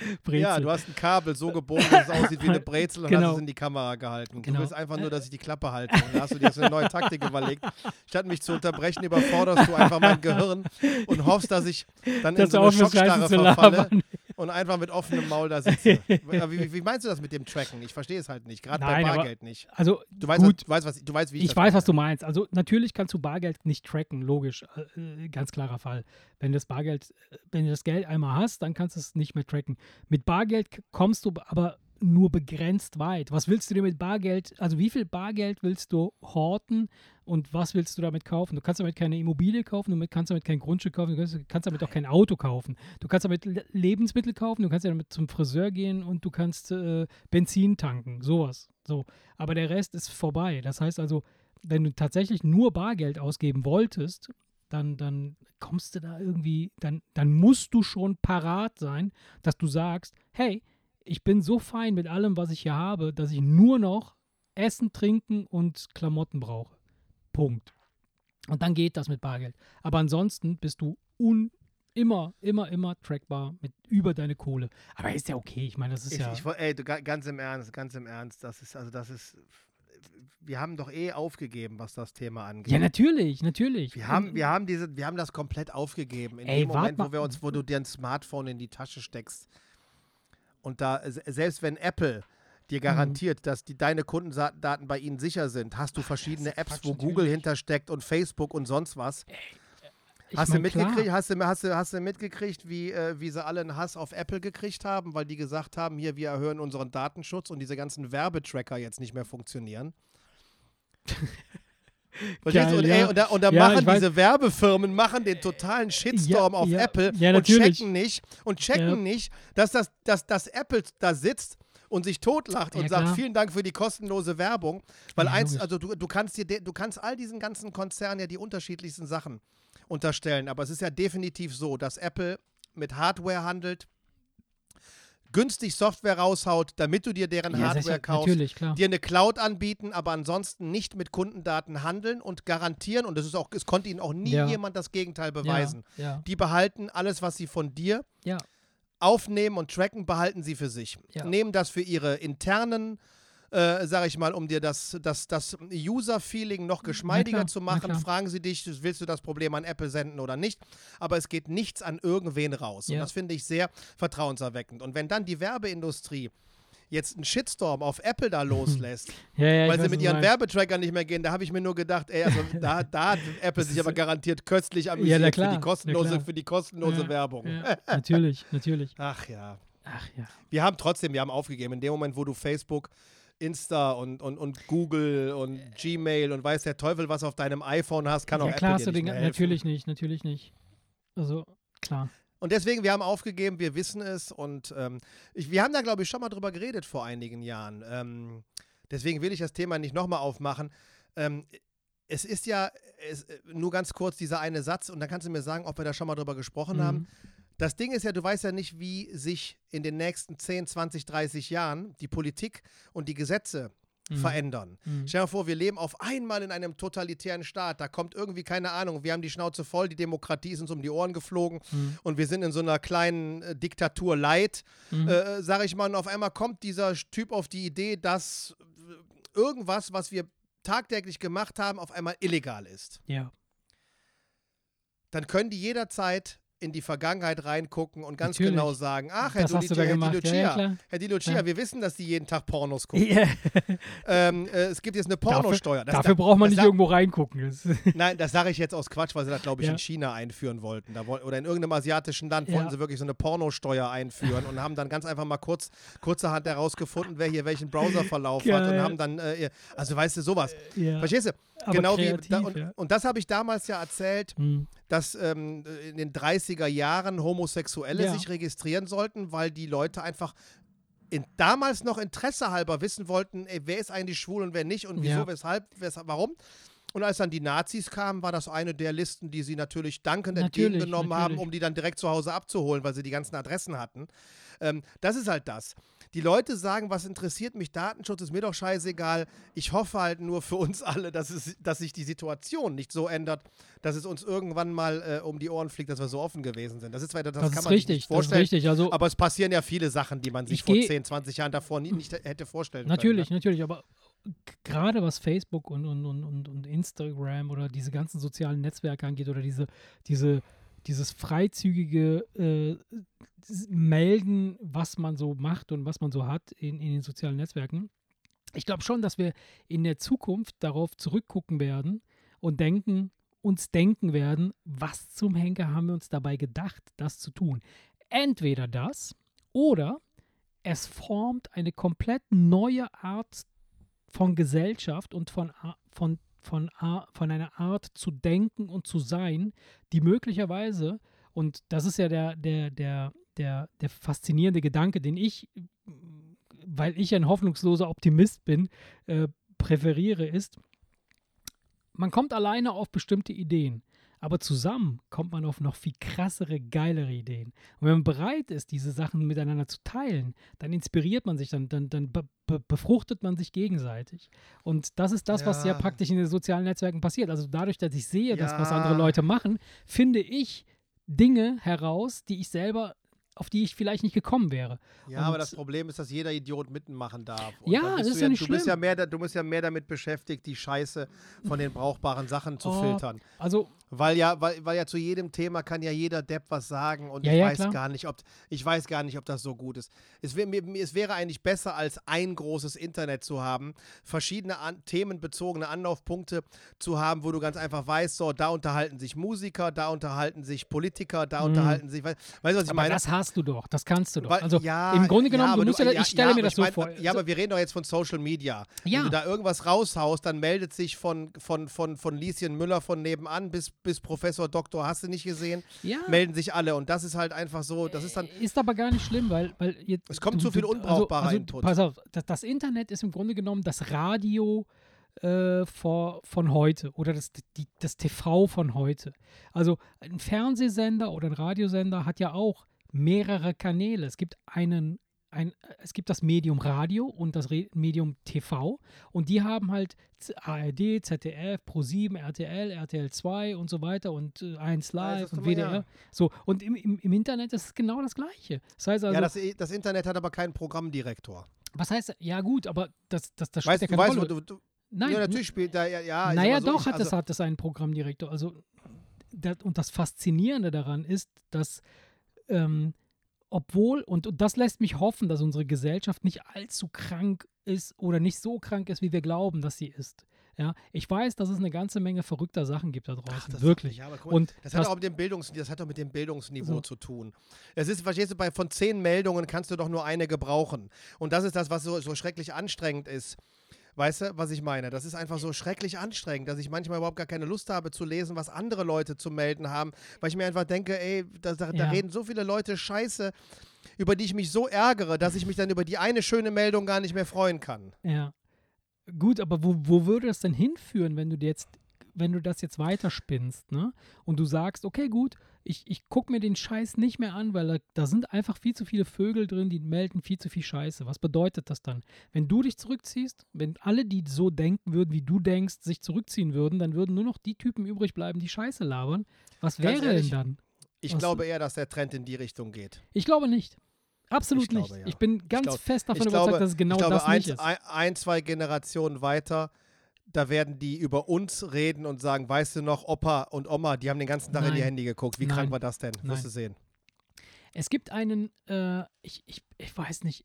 A: *laughs* Brezel.
B: Ja, du hast ein Kabel so gebogen, dass es aussieht wie eine *laughs* Brezel und
A: Genau.
B: hast es in die Kamera gehalten.
A: Genau.
B: Du willst einfach nur, dass ich die Klappe halte. Und da hast du dir jetzt eine neue Taktik überlegt. Statt mich zu unterbrechen, überforderst du einfach mein Gehirn und hoffst, dass ich dann in
A: dass
B: so eine Schockstarre verfalle
A: labern.
B: Und einfach mit offenem Maul da *laughs* sitze. Wie, wie meinst du das mit dem Tracken? Ich verstehe es halt nicht. Gerade bei
A: Nein, aber-
B: Bargeld nicht.
A: Also,
B: Du weißt, was,
A: gut.
B: du, weißt, was, du weißt, wie ich,
A: Ich weiß,
B: meine.
A: was du meinst. Also natürlich kannst du Bargeld nicht tracken, logisch. Äh, äh, ganz klarer Fall. Wenn das Bargeld, äh, wenn du das Geld einmal hast, dann kannst du es nicht mehr tracken. Mit Bargeld kommst du aber nur begrenzt weit. Was willst du dir mit Bargeld, also wie viel Bargeld willst du horten und was willst du damit kaufen? Du kannst damit keine Immobilie kaufen, du kannst damit kein Grundstück kaufen, du kannst, damit auch kein Auto kaufen. Du kannst damit Le- Lebensmittel kaufen, du kannst damit zum Friseur gehen und du kannst äh, Benzin tanken, sowas. So. Aber der Rest ist vorbei. Das heißt also, wenn du tatsächlich nur Bargeld ausgeben wolltest, dann, dann kommst du da irgendwie, dann, dann musst du schon parat sein, dass du sagst, hey, ich bin so fein mit allem, was ich hier habe, dass ich nur noch Essen, Trinken und Klamotten brauche. Punkt. Und dann geht das mit Bargeld. Aber ansonsten bist du un immer, immer, immer trackbar mit über deine Kohle. Aber ist ja okay. Ich meine, das ist
B: Ich,
A: ja.
B: ich, ey, du, ga- ganz im Ernst, ganz im Ernst, das ist, also das ist, wir haben doch eh aufgegeben, was das Thema angeht.
A: ja, natürlich, natürlich.
B: Wir haben, wir haben diese, wir haben das komplett aufgegeben. In
A: Ey,
B: dem Moment, wo wir uns, wo du dir ein Smartphone in die Tasche steckst. Und da, se- selbst wenn Apple
A: Mhm.
B: dir garantiert, dass die, deine Kundendaten bei ihnen sicher sind, hast du verschiedene
A: ist
B: Apps, wo
A: natürlich.
B: Google hintersteckt und Facebook und sonst was.
A: Ich
B: Hast,
A: mein,
B: du mitgekriegt, hast, du, hast, du, hast du mitgekriegt, wie, äh, wie sie alle einen Hass auf Apple gekriegt haben, weil die gesagt haben, hier, wir erhöhen unseren Datenschutz und diese ganzen Werbetracker jetzt nicht mehr funktionieren? *laughs* Verstehst du? Und, ey, und da, und da
A: Ja,
B: machen diese Werbefirmen machen den totalen Shitstorm
A: Ja,
B: auf
A: ja,
B: Apple und checken nicht und checken nicht, dass das dass, dass Apple da sitzt und sich totlacht und sagt, vielen Dank für die kostenlose Werbung. Weil eins, also du, du kannst dir du kannst all diesen ganzen Konzernen ja die unterschiedlichsten Sachen unterstellen. Aber es ist ja definitiv so, dass Apple mit Hardware handelt, günstig Software raushaut, damit du dir deren
A: Ja,
B: Hardware kaufst,
A: Natürlich, klar.
B: dir eine Cloud anbieten, aber ansonsten nicht mit Kundendaten handeln und garantieren, und das ist auch, es konnte ihnen auch nie
A: Ja.
B: jemand das Gegenteil beweisen.
A: Ja,
B: Die behalten alles, was sie von dir aufnehmen und tracken, behalten sie für sich. Nehmen das für ihre internen, äh, sag ich mal, um dir das, das, das User-Feeling noch geschmeidiger
A: klar,
B: zu machen, fragen sie dich, willst du das Problem an Apple senden oder nicht? Aber es geht nichts an irgendwen raus. Und
A: Ja.
B: das finde ich sehr vertrauenserweckend. Und wenn dann die Werbeindustrie jetzt einen Shitstorm auf Apple da loslässt, *laughs*
A: ja, ja
B: weil sie mit ihren
A: meinst.
B: Werbetrackern nicht mehr gehen, da habe ich mir nur gedacht, ey, also da, *laughs* da hat Apple sich aber garantiert köstlich amüsiert für,
A: klar,
B: die
A: na
B: kostenlose, für die kostenlose
A: Ja,
B: Werbung.
A: Ja, *laughs* natürlich, natürlich.
B: Ach ja.
A: Ach ja.
B: Wir haben trotzdem, wir haben aufgegeben. In dem Moment, wo du Facebook, Insta und, und, und Google und Gmail und weiß der Teufel, was auf deinem iPhone hast, kann auch
A: ja, klar
B: Apple dir nicht mehr
A: natürlich nicht, natürlich nicht. Also, klar.
B: Und deswegen, wir haben aufgegeben, wir wissen es und ähm, ich, wir haben da, glaube ich, schon mal drüber geredet vor einigen Jahren. Ähm, deswegen will ich das Thema nicht nochmal aufmachen. Ähm, es ist ja es, nur ganz kurz dieser eine Satz und dann kannst du mir sagen, ob wir da schon mal drüber gesprochen
A: Mhm.
B: haben. Das Ding ist ja, du weißt ja nicht, wie sich in den nächsten 10, 20, 30 Jahren die Politik und die Gesetze
A: Mhm.
B: verändern.
A: Mhm.
B: Stell dir mal vor, wir leben auf einmal in einem totalitären Staat. Da kommt irgendwie, keine Ahnung, wir haben die Schnauze voll, die Demokratie ist uns um die Ohren geflogen
A: Mhm.
B: und wir sind in so einer kleinen äh, Diktatur light,
A: Mhm.
B: äh, sage ich mal, und auf einmal kommt dieser Typ auf die Idee, dass äh, irgendwas, was wir tagtäglich gemacht haben, auf einmal illegal ist.
A: Ja.
B: Dann können die jederzeit in die Vergangenheit reingucken und ganz
A: Natürlich.
B: genau sagen, ach, Herr,
A: Das hast du
B: Lucia,
A: da
B: Herr. Di
A: Ja, ja,
B: Lucia,
A: klar.
B: Herr Di Lucia,
A: Ja.
B: wir wissen, dass Sie jeden Tag Pornos *laughs* gucken.
A: Ja.
B: ähm, äh, es gibt jetzt eine Pornosteuer. Das-
A: Dafür braucht man nicht irgendwo reingucken. *laughs*
B: Nein, das sage ich jetzt aus Quatsch, weil sie das, glaube ich,
A: Ja.
B: in China einführen wollten. Da oder in irgendeinem asiatischen Land
A: Ja.
B: wollten sie wirklich so eine Pornosteuer einführen und haben dann ganz einfach mal kurz, kurzerhand herausgefunden, wer hier welchen Browserverlauf hat und haben dann, äh, also weißt du, sowas.
A: ja.
B: Verstehst du?
A: Aber
B: genau
A: kreativ,
B: wie, da, und,
A: ja.
B: und das habe ich damals ja erzählt,
A: Hm.
B: Dass ähm, in den 30er Jahren Homosexuelle
A: Ja.
B: sich registrieren sollten, weil die Leute einfach in, damals noch Interesse halber wissen wollten, ey, wer ist eigentlich schwul und wer nicht und wieso,
A: Ja.
B: weshalb, weshalb, warum. Und als dann die Nazis kamen, war das eine der Listen, die sie natürlich dankend
A: Natürlich,
B: entgegengenommen haben,
A: natürlich.
B: um die dann direkt zu Hause abzuholen, weil sie die ganzen Adressen hatten. Ähm, das ist halt das. Die Leute sagen, was interessiert mich, Datenschutz ist mir doch scheißegal. Ich hoffe halt nur für uns alle, dass, es, dass sich die Situation nicht so ändert, dass es uns irgendwann mal äh, um die Ohren fliegt, dass wir so offen gewesen sind. Das ist, weiter, das
A: Das,
B: kann man sich
A: richtig.
B: nicht
A: Das ist
B: vorstellen.
A: richtig. Also,
B: Aber es passieren ja viele Sachen, die man sich
A: Ich
B: vor
A: geh-
B: 10, 20 Jahren davor nie, nicht hätte vorstellen
A: Natürlich,
B: können. ne?
A: natürlich, aber gerade was Facebook und, und, und, und, und Instagram oder diese ganzen sozialen Netzwerke angeht oder diese, diese, dieses freizügige äh, Melden, was man so macht und was man so hat in, in den sozialen Netzwerken. Ich glaube schon, dass wir in der Zukunft darauf zurückgucken werden und denken, uns denken werden, was zum Henker haben wir uns dabei gedacht, das zu tun. Entweder das oder es formt eine komplett neue Art von Gesellschaft und von, von, von, von einer Art zu denken und zu sein, die möglicherweise, und das ist ja der, der, der, der, der faszinierende Gedanke, den ich, weil ich ein hoffnungsloser Optimist bin, äh, präferiere, ist, man kommt alleine auf bestimmte Ideen. Aber zusammen kommt man auf noch viel krassere, geilere Ideen. Und wenn man bereit ist, diese Sachen miteinander zu teilen, dann inspiriert man sich, dann, dann, dann be be befruchtet man sich gegenseitig. Und das ist das, was sehr
B: Ja.
A: praktisch in den sozialen Netzwerken passiert. Also dadurch, dass ich sehe, dass was
B: Ja.
A: andere Leute machen, finde ich Dinge heraus, die ich selber, auf die ich vielleicht nicht gekommen wäre.
B: Ja, aber
A: Und-
B: das Problem ist, dass jeder Idiot mitmachen darf. Und
A: Ja, das ist ja nicht
B: du bist ja
A: schlimm.
B: mehr, Du bist ja mehr damit beschäftigt, die Scheiße von den brauchbaren Sachen zu
A: Oh,
B: filtern.
A: Also
B: Weil ja, weil, weil ja zu jedem Thema kann ja jeder Depp was sagen und
A: Ja,
B: ich
A: ja,
B: weiß
A: klar.
B: gar nicht, ob ich weiß gar nicht, ob das so gut ist. Es, wär, mir, es wäre eigentlich besser, als ein großes Internet zu haben, verschiedene an, themenbezogene Anlaufpunkte zu haben, wo du ganz einfach weißt, so da unterhalten sich Musiker, da unterhalten sich Politiker, da
A: Mhm.
B: unterhalten sich, weißt du, was ich
A: aber
B: meine?
A: das hast du doch, das kannst du doch.
B: Weil-
A: also
B: ja,
A: im Grunde genommen,
B: aber
A: du musst ja, ich stelle mir das so
B: mein,
A: vor.
B: Ja, aber wir reden doch jetzt von Social Media. Wenn du da irgendwas raushaust, dann meldet sich von, von, von, von Lieschen Müller von nebenan bis, bis Professor Doktor, hast du nicht gesehen,
A: ja,
B: melden sich alle. Und das ist halt einfach so, das ist dann.
A: Ist aber gar nicht schlimm, weil. weil jetzt,
B: Es kommt zu viel unbrauchbarer
A: also, also. Pass auf, das, das Internet ist im Grunde genommen das Radio äh, vor, von heute oder das, die, das TV von heute. Also ein Fernsehsender oder ein Radiosender hat ja auch mehrere Kanäle. Es gibt einen. Ein, es gibt das Medium Radio und das Re Medium TV und die haben halt ARD, ZDF, Pro7, RTL, RTL 2 und so weiter und äh, 1
B: Ja,
A: Live
B: das ist
A: und WDR.
B: ja.
A: So, und im, im, im Internet ist es genau das Gleiche. Das heißt also,
B: ja, das, das Internet hat aber keinen Programmdirektor.
A: was heißt, ja gut, aber das, das, das
B: Weißt
A: ja
B: du,
A: keine
B: weißt,
A: Rolle.
B: du, du,
A: Nein,
B: ja, natürlich spielt da, ja, ja
A: naja,
B: so,
A: doch
B: ich,
A: hat,
B: also,
A: es, hat es einen Programmdirektor. Also, das, und das Faszinierende daran ist, dass, ähm, obwohl, und, und das lässt mich hoffen, dass unsere Gesellschaft nicht allzu krank ist oder nicht so krank ist, wie wir glauben, dass sie ist. Ja, ich weiß, dass es eine ganze Menge verrückter Sachen gibt da draußen.
B: Ach, das-
A: wirklich.
B: Ja, aber guck mal,
A: und
B: das hat auch mit dem Bildungs das hat doch mit dem Bildungsniveau
A: So.
B: zu tun. Es ist, verstehst du, bei von zehn Meldungen kannst du doch nur eine gebrauchen. Und das ist das, was so, so schrecklich anstrengend ist. Weißt du, was ich meine? Das ist einfach so schrecklich anstrengend, dass ich manchmal überhaupt gar keine Lust habe zu lesen, was andere Leute zu melden haben, weil ich mir einfach denke, ey, da, da, da
A: Ja.
B: reden so viele Leute Scheiße, über die ich mich so ärgere, dass ich mich dann über die eine schöne Meldung gar nicht mehr freuen kann.
A: Ja. Gut, aber wo, wo würde das denn hinführen, wenn du jetzt, wenn du das jetzt weiterspinnst, ne? Und du sagst, okay, gut, ich, ich gucke mir den Scheiß nicht mehr an, weil da, da sind einfach viel zu viele Vögel drin, die melden viel zu viel Scheiße. Was bedeutet das dann? Wenn du dich zurückziehst, wenn alle, die so denken würden, wie du denkst, sich zurückziehen würden, dann würden nur noch die Typen übrig bleiben, die Scheiße labern. Was wäre
B: ehrlich,
A: denn dann?
B: Ich
A: Was-
B: glaube eher, dass der Trend in die Richtung geht.
A: Ich glaube nicht. Absolut
B: Ich glaube,
A: nicht.
B: ja.
A: Ich bin ganz
B: glaub-
A: fest davon
B: ich
A: überzeugt,
B: glaube,
A: dass es genau
B: ich glaube
A: das
B: ein,
A: nicht ist.
B: ein, ein, zwei Generationen weiter, da werden die über uns reden und sagen, weißt du noch, Opa und Oma, die haben den ganzen Tag in die
A: Nein.
B: Handy geguckt. Wie
A: Nein.
B: krank war das denn?
A: Nein.
B: Wirst du sehen.
A: Es gibt einen, äh, ich, ich, ich weiß nicht,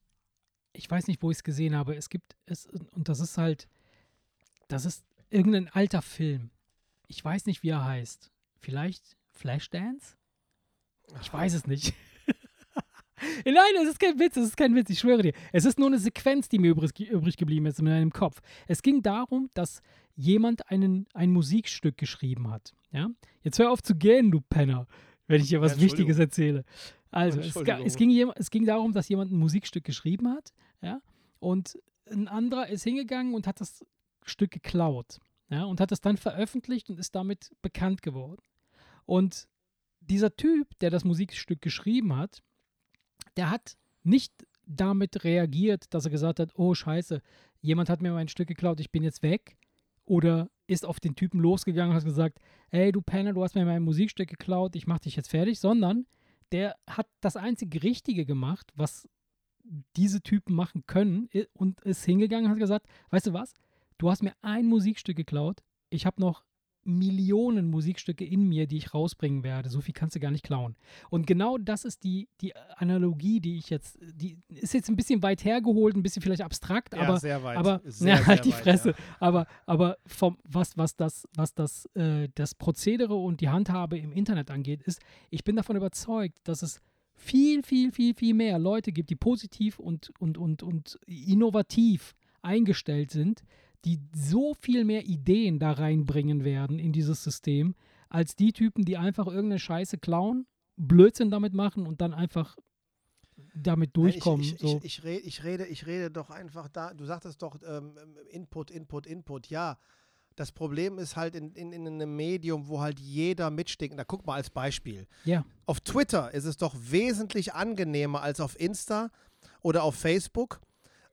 A: ich weiß nicht, wo ich es gesehen habe. Es gibt es, und das ist halt, das ist irgendein alter Film. Ich weiß nicht, wie er heißt. Vielleicht Flashdance? Ich weiß es nicht. Nein, es ist kein Witz, es ist kein Witz, ich schwöre dir. Es ist nur eine Sequenz, die mir übrig, übrig geblieben ist in meinem Kopf. Es ging darum, dass jemand einen, ein Musikstück geschrieben hat. Ja? Jetzt hör auf zu gehen, du Penner, wenn ich dir was
B: Entschuldigung.
A: Wichtiges erzähle. Also, es, es, ging, es ging darum, dass jemand ein Musikstück geschrieben hat, ja, und ein anderer ist hingegangen und hat das Stück geklaut, ja, und hat es dann veröffentlicht und ist damit bekannt geworden. Und dieser Typ, der das Musikstück geschrieben hat, der hat nicht damit reagiert, dass er gesagt hat, oh scheiße, jemand hat mir mein Stück geklaut, ich bin jetzt weg. Oder ist auf den Typen losgegangen und hat gesagt, hey du Penner, du hast mir mein Musikstück geklaut, ich mach dich jetzt fertig, sondern der hat das einzige Richtige gemacht, was diese Typen machen können und ist hingegangen und hat gesagt, weißt du was, du hast mir ein Musikstück geklaut, ich habe noch Millionen Musikstücke in mir, die ich rausbringen werde. So viel kannst du gar nicht klauen. Und genau das ist die, die Analogie, die ich jetzt, die ist jetzt ein bisschen weit hergeholt, ein bisschen vielleicht abstrakt, aber,
B: sehr weit.
A: aber
B: sehr,
A: ja, *laughs* halt die
B: weit,
A: Fresse.
B: Ja.
A: Aber, aber vom, was, was das, was das, äh, das Prozedere und die Handhabe im Internet angeht, ist, ich bin davon überzeugt, dass es viel, viel, viel, viel mehr Leute gibt, die positiv und, und, und, und innovativ eingestellt sind, die so viel mehr Ideen da reinbringen werden in dieses System, als die Typen, die einfach irgendeine Scheiße klauen, Blödsinn damit machen und dann einfach damit durchkommen.
B: Nein, ich,
A: so.
B: ich, ich, ich, rede, ich, rede, ich rede doch einfach da, du sagtest doch ähm, Input, Input, Input, ja. Das Problem ist halt in, in, in einem Medium, wo halt jeder mitstinkt. Da guck mal als Beispiel.
A: ja,
B: Auf Twitter ist es doch wesentlich angenehmer als auf Insta oder auf Facebook.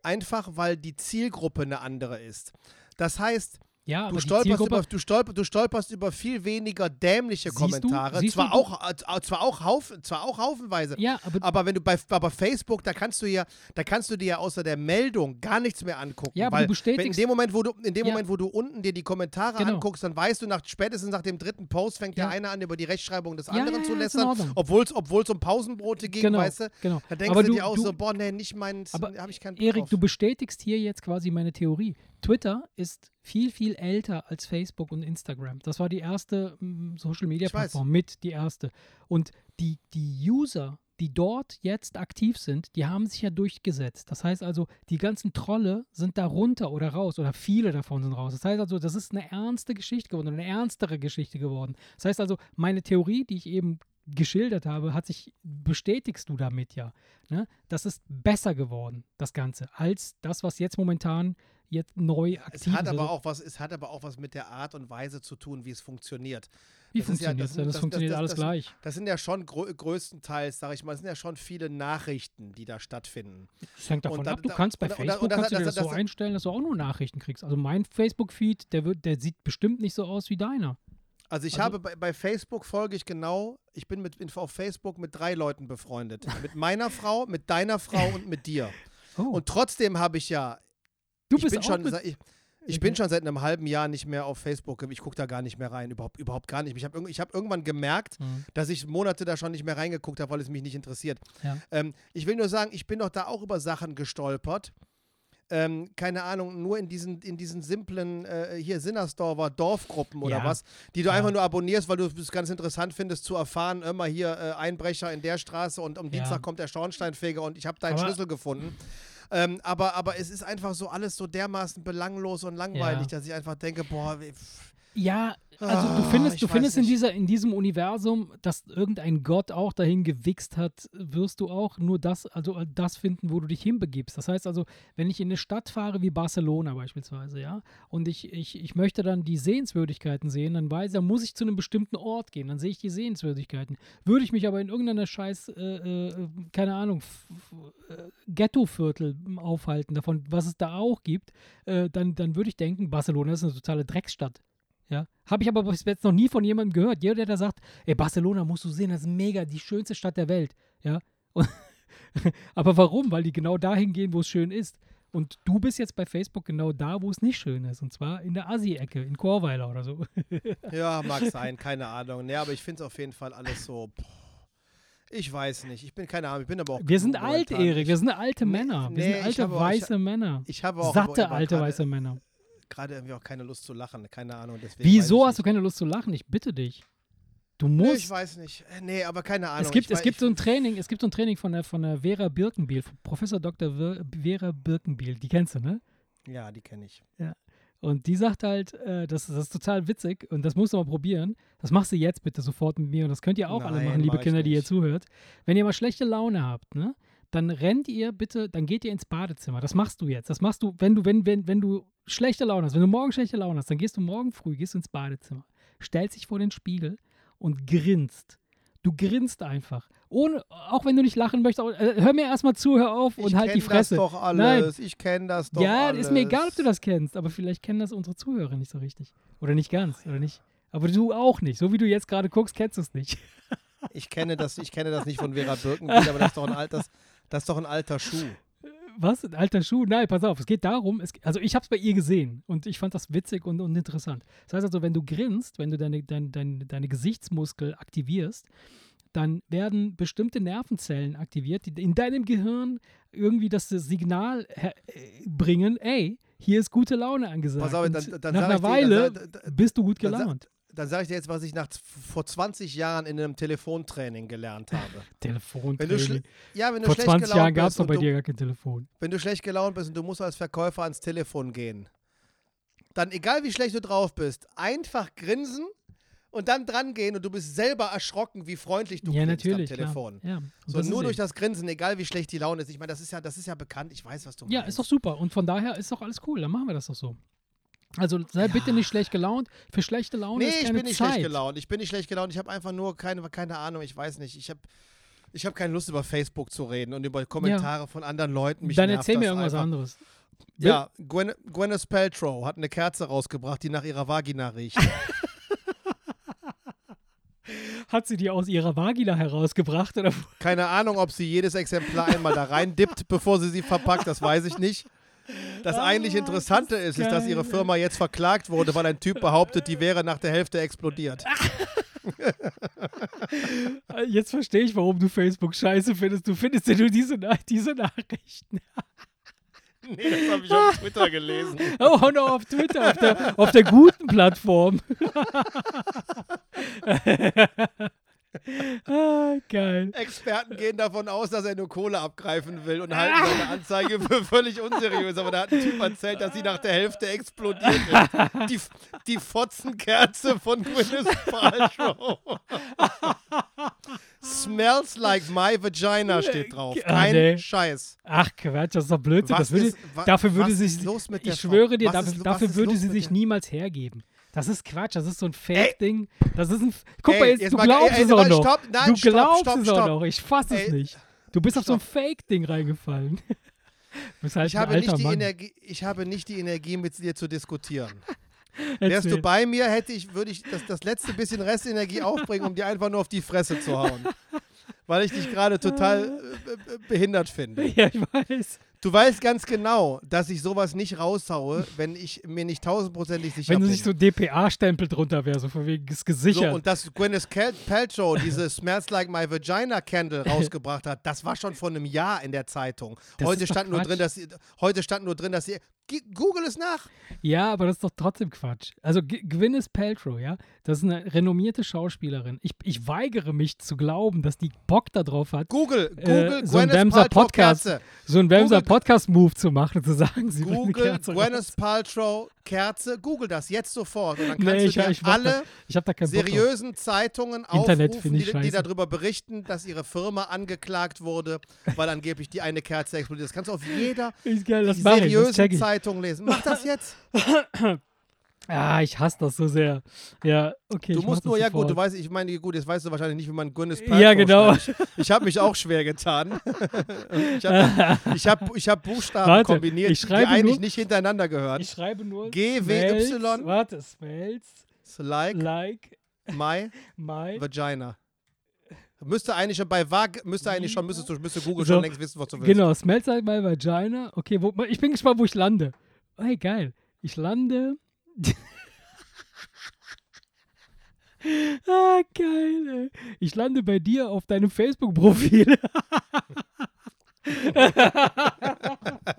B: Einfach weil die Zielgruppe eine andere ist. Das heißt,
A: ja,
B: du stolperst, über, du, stolper, du stolperst über viel weniger dämliche
A: Siehst du?
B: Kommentare.
A: Siehst
B: zwar,
A: du?
B: auch, äh, zwar, auch Haufen, zwar auch haufenweise.
A: ja, aber
B: Aber wenn du bei aber Facebook, da kannst du ja, da kannst du dir ja außer der Meldung gar nichts mehr angucken.
A: Ja, aber
B: weil
A: du bestätigst-
B: in dem Moment, wo du in dem
A: Ja.
B: Moment, wo du unten dir die Kommentare
A: Genau.
B: anguckst, dann weißt du nach spätestens nach dem dritten Post fängt
A: Ja.
B: der eine an über die Rechtschreibung des anderen zu lästern, obwohl es um Pausenbrote ging,
A: Genau,
B: weißt du?
A: genau.
B: Da denkst
A: Aber
B: du,
A: du-
B: dir auch
A: du-
B: so, boah, nee, nicht meins,
A: Aber
B: habe ich keinen Bock
A: Erik, du bestätigst hier jetzt quasi meine Theorie. Twitter ist viel, viel älter als Facebook und Instagram. Das war die erste mm, Social-Media-Plattform mit, die erste. Und die, die User, die dort jetzt aktiv sind, die haben sich ja durchgesetzt. Das heißt also, die ganzen Trolle sind da runter oder raus oder viele davon sind raus. Das heißt also, das ist eine ernste Geschichte geworden, eine ernstere Geschichte geworden. Das heißt also, meine Theorie, die ich eben geschildert habe, hat sich, bestätigst du damit ja. Ne? Das ist besser geworden, das Ganze, als das, was jetzt momentan jetzt neu aktiv
B: es hat aber
A: Also,
B: auch was, es hat aber auch was mit der Art und Weise zu tun, wie es funktioniert.
A: wie
B: das ist ja-
A: funktioniert
B: das
A: das? Das, funktioniert
B: das-
A: alles gleich.
B: Das sind ja schon grö größtenteils, sage ich mal, es sind ja schon viele Nachrichten, die da stattfinden.
A: Das hängt davon
B: und dann-
A: ab. Du
B: da-
A: kannst bei
B: und- und-
A: Facebook
B: und das-
A: kannst du dir
B: das-
A: das, so einstellen, dass du auch nur Nachrichten kriegst. Also mein Facebook-Feed, der, wird- der sieht bestimmt nicht so aus wie deiner.
B: Also ich
A: Also-
B: habe bei, bei Facebook folge ich genau, ich bin mit, in, auf Facebook mit drei Leuten befreundet. mit meiner Frau, mit deiner Frau und mit dir. *laughs*
A: Oh,
B: Und trotzdem habe ich ja,
A: du
B: ich
A: bist
B: bin schon, ich, ich bin schon seit einem halben Jahr nicht mehr auf Facebook. Ich gucke da gar nicht mehr rein, überhaupt, überhaupt gar nicht. Ich habe hab irgendwann gemerkt,
A: Mhm.
B: dass ich Monate da schon nicht mehr reingeguckt habe, weil es mich nicht interessiert.
A: Ja.
B: Ähm, ich will nur sagen, ich bin doch da auch über Sachen gestolpert. Ähm, keine Ahnung, nur in diesen, in diesen simplen, äh, hier Sinnersdorfer Dorfgruppen oder
A: Ja.
B: was, die du
A: Ja.
B: einfach nur abonnierst, weil du es ganz interessant findest zu erfahren, immer hier äh, Einbrecher in der Straße und am
A: Ja.
B: Dienstag kommt der Schornsteinfeger und ich habe deinen
A: Aber-
B: Schlüssel gefunden. Ähm, aber, aber es ist einfach so alles so dermaßen belanglos und langweilig,
A: Ja.
B: dass ich einfach denke, boah, wie- pff,
A: Ja, also du
B: Ah,
A: findest, du findest in, dieser, in diesem Universum, dass irgendein Gott auch dahin gewichst hat, wirst du auch nur das, also das finden, wo du dich hinbegibst. Das heißt also, wenn ich in eine Stadt fahre wie Barcelona beispielsweise, ja, und ich, ich, ich möchte dann die Sehenswürdigkeiten sehen, dann weiß, dann muss ich zu einem bestimmten Ort gehen, dann sehe ich die Sehenswürdigkeiten. Würde ich mich aber in irgendeiner scheiß, äh, äh, keine Ahnung, äh, Ghettoviertel aufhalten, davon, was es da auch gibt, äh, dann, dann würde ich denken, Barcelona ist eine totale Drecksstadt. Ja, habe ich aber bis jetzt noch nie von jemandem gehört. Jeder, der da sagt, ey, Barcelona musst du sehen, das ist mega, die schönste Stadt der Welt. Ja, *laughs* und aber warum? Weil die genau dahin gehen, wo es schön ist. Und du bist jetzt bei Facebook genau da, wo es nicht schön ist. Und zwar in der Assi-Ecke, in Chorweiler oder so. *laughs*
B: ja, mag sein, keine Ahnung. Nee, aber ich finde es auf jeden Fall alles so, boah, ich weiß nicht. Ich bin keine Ahnung, ich bin aber auch
A: Wir sind alt,
B: momentan.
A: Erik. Wir
B: Ich-
A: sind alte
B: Nee,
A: Männer. Wir
B: nee,
A: sind
B: ich
A: alte,
B: habe auch-
A: weiße Männer.
B: Ich habe auch
A: Satte, alte, weiße Männer.
B: Gerade irgendwie auch keine Lust zu lachen, keine Ahnung. Deswegen
A: Wieso hast du keine Lust zu lachen? Ich bitte dich. Du
B: Nee,
A: musst.
B: ich weiß nicht. Äh, Nee, aber keine Ahnung.
A: Es gibt,
B: ich,
A: es gibt so ein Training, es gibt so ein Training von der, von der Vera Birkenbiel, von Professor Dr. Wir- Vera Birkenbiel, die kennst du, ne?
B: Ja, die kenne ich.
A: Und die sagt halt, äh, das, das ist total witzig und das musst du mal probieren. Das machst du jetzt bitte sofort mit mir und das könnt ihr auch alle
B: Nein,
A: machen, liebe
B: mach
A: Kinder, die ihr zuhört. Wenn ihr mal schlechte Laune habt, ne? Dann rennt ihr bitte, dann geht ihr ins Badezimmer. Das machst du jetzt. Das machst du, wenn du, wenn, wenn, wenn du schlechte Laune hast, wenn du morgen schlechte Laune hast, dann gehst du morgen früh, gehst ins Badezimmer, stellst dich vor den Spiegel und grinst. Du grinst einfach. Ohne, auch wenn du nicht lachen möchtest, äh, hör mir erstmal zu, hör auf und
B: ich
A: halt die Fresse.
B: das doch alles. Ich kenne das doch
A: Ja,
B: alles.
A: ist mir egal, ob du das kennst, aber vielleicht kennen das unsere Zuhörer nicht so richtig. Oder nicht ganz, oder nicht. Aber du auch nicht. So wie du jetzt gerade guckst, kennst du es nicht.
B: Ich kenne das, ich kenne das nicht von Vera Birkenbiel, aber das ist doch ein alter, das ist doch ein alter Schuh.
A: Was? Ein alter Schuh? Nein, pass auf. Es geht darum, es, also ich habe es bei ihr gesehen und ich fand das witzig und, und interessant. Das heißt also, wenn du grinst, wenn du deine, dein, dein, deine Gesichtsmuskel aktivierst, dann werden bestimmte Nervenzellen aktiviert, die in deinem Gehirn irgendwie das Signal bringen, ey, hier ist gute Laune angesagt.
B: Pass auf, dann, dann
A: nach einer
B: ich dir,
A: Weile
B: dann,
A: bist du gut gelaunt.
B: Dann sage ich dir jetzt, was ich nach vor 20 Jahren in einem Telefontraining gelernt habe. *laughs*
A: Telefon.
B: Wenn du schle- Ja, wenn du
A: Vor
B: schlecht
A: 20
B: gelaunt
A: Jahren gab es
B: bist
A: doch bei
B: du,
A: dir gar kein Telefon.
B: wenn du schlecht gelaunt bist und du musst als Verkäufer ans Telefon gehen, dann egal wie schlecht du drauf bist, einfach grinsen und dann dran gehen und du bist selber erschrocken, wie freundlich du
A: ja,
B: klingst
A: natürlich.
B: am Telefon.
A: Ja, und
B: So nur durch das Grinsen, egal wie schlecht die Laune ist. Ich meine, das ist ja, das ist ja bekannt. Ich weiß, was du
A: Ja,
B: meinst.
A: ist doch super. Und von daher ist doch alles cool. Dann machen wir das doch so. Also sei
B: Ja.
A: bitte nicht schlecht gelaunt. Für schlechte Laune
B: Nee,
A: ist
B: ich
A: keine
B: bin nicht
A: Zeit.
B: schlecht gelaunt. Ich bin nicht schlecht gelaunt. Ich habe einfach nur keine, keine Ahnung. Ich weiß nicht. Ich habe ich hab keine Lust, über Facebook zu reden und über Kommentare von anderen Leuten. Mich
A: Dann erzähl mir irgendwas
B: einfach.
A: anderes.
B: Ja, Gwen Gwyneth Paltrow hat eine Kerze rausgebracht, die nach ihrer Vagina riecht. *laughs*
A: Hat sie die aus ihrer Vagina herausgebracht? Oder?
B: Keine Ahnung, ob sie jedes Exemplar einmal da rein dippt, bevor sie sie verpackt. Das weiß ich nicht. Das eigentlich
A: Ah,
B: Interessante
A: das ist
B: ist, ist, dass ihre. Firma jetzt verklagt wurde, weil ein Typ behauptet, die wäre nach der Hälfte explodiert. *laughs*
A: Jetzt verstehe ich, warum du Facebook scheiße findest. Du findest ja nur diese, diese Nachrichten. *laughs*
B: Nee, das habe ich auf Twitter gelesen. *laughs*
A: Oh, auch noch auf Twitter, auf der, auf der guten Plattform. Ah, geil.
B: Experten gehen davon aus, dass er nur Kohle abgreifen will und halten seine Anzeige für völlig unseriös. Aber da hat ein Typ erzählt, dass sie nach der Hälfte explodiert ist. Die, die Fotzenkerze von Gwyneth Paltrow. Smells like my vagina steht drauf.
A: Ah,
B: Kein
A: nee.
B: Scheiß.
A: Ach Quatsch, das ist doch Blödsinn.
B: Was
A: Das würde,
B: ist- wa-
A: dafür würde
B: was
A: sie
B: ist
A: sich,
B: los mit der
A: ich schwöre dir, dafür,
B: ist-
A: dafür würde sie sich niemals hergeben. Das ist Quatsch, das ist so ein Fake-Ding. Das ist ein. Guck
B: Ey,
A: mal, jetzt,
B: jetzt
A: du
B: mal-
A: glaubst
B: ey,
A: es auch noch.
B: stopp, nein,
A: du
B: stopp,
A: glaubst
B: stopp,
A: es auch noch. Ich fass es nicht. Du bist auf so ein. Fake-Ding reingefallen. *laughs* halt
B: Ich habe, nicht die
A: Mann.
B: Energie, ich habe nicht die Energie, mit dir zu diskutieren. *laughs* Wärst du bei mir, hätte ich, würde ich das, das letzte bisschen Restenergie aufbringen, um dir einfach nur auf die Fresse zu hauen. *laughs* Weil ich dich gerade total äh, äh, behindert finde. *laughs*
A: Ja, ich weiß.
B: Du weißt ganz genau, dass ich sowas nicht raushaue, wenn ich mir nicht tausendprozentig sicher
A: Wenn du
B: bin.
A: nicht so DPA-Stempel drunter wäre, so von wegen ist
B: So,
A: gesichert.
B: und dass Gwyneth Paltrow diese Smells Like My Vagina Candle *laughs* rausgebracht hat, das war schon vor einem Jahr in der Zeitung.
A: Das
B: Heute stand, nur
A: Quatsch.
B: drin, dass sie, heute stand nur drin, dass. G- Google es nach.
A: Ja, aber das ist doch trotzdem Quatsch. Also G Gwyneth Paltrow, ja, das ist eine renommierte Schauspielerin. Ich, ich weigere mich zu glauben, dass die Bock darauf hat,
B: Google,
A: Äh,
B: Google,
A: so ein Wemser Podcast.
B: Kerze.
A: so einen Wemser
B: Google
A: Podcast-Move zu machen, zu sagen, sie bringt eine
B: Google
A: Kerze.
B: Gwyneth Paltrow Kerze, google das jetzt sofort und dann kannst
A: Nee,
B: du
A: ich,
B: dir
A: ich, mach
B: alle
A: da, ich Bock
B: seriösen Zeitungen
A: Internet
B: aufrufen,
A: ich
B: die, die darüber berichten, dass ihre Firma angeklagt wurde, weil angeblich die eine Kerze explodiert. Das kannst du auf jeder
A: ich,
B: seriösen
A: ich.
B: Zeitung lesen. Mach das jetzt. *laughs*
A: Ah, ich hasse das so sehr. Ja, okay.
B: Du musst nur, ja gut, du
A: sofort.
B: weißt, ich meine, gut, jetzt weißt du wahrscheinlich nicht, wie man Gwyneth
A: Ja,
B: Paltrow
A: genau.
B: schreibt. Ich, habe mich auch schwer getan. *laughs* ich habe ich hab, ich hab Buchstaben
A: Warte,
B: kombiniert,
A: ich
B: die eigentlich
A: nur-
B: nicht hintereinander gehören.
A: Ich schreibe nur
B: G, W, Y.
A: Warte, smells
B: like
A: like
B: my
A: my
B: vagina. Müsste eigentlich schon bei Vag, müsste eigentlich schon, müsstest du, müsste Google
A: So,
B: schon längst wissen, was du willst.
A: Genau, smells like my vagina. Okay, wo, ich bin gespannt, wo ich lande. Hey, geil. Ich lande. Ah, geil, ey. Ich lande bei dir auf deinem Facebook-Profil.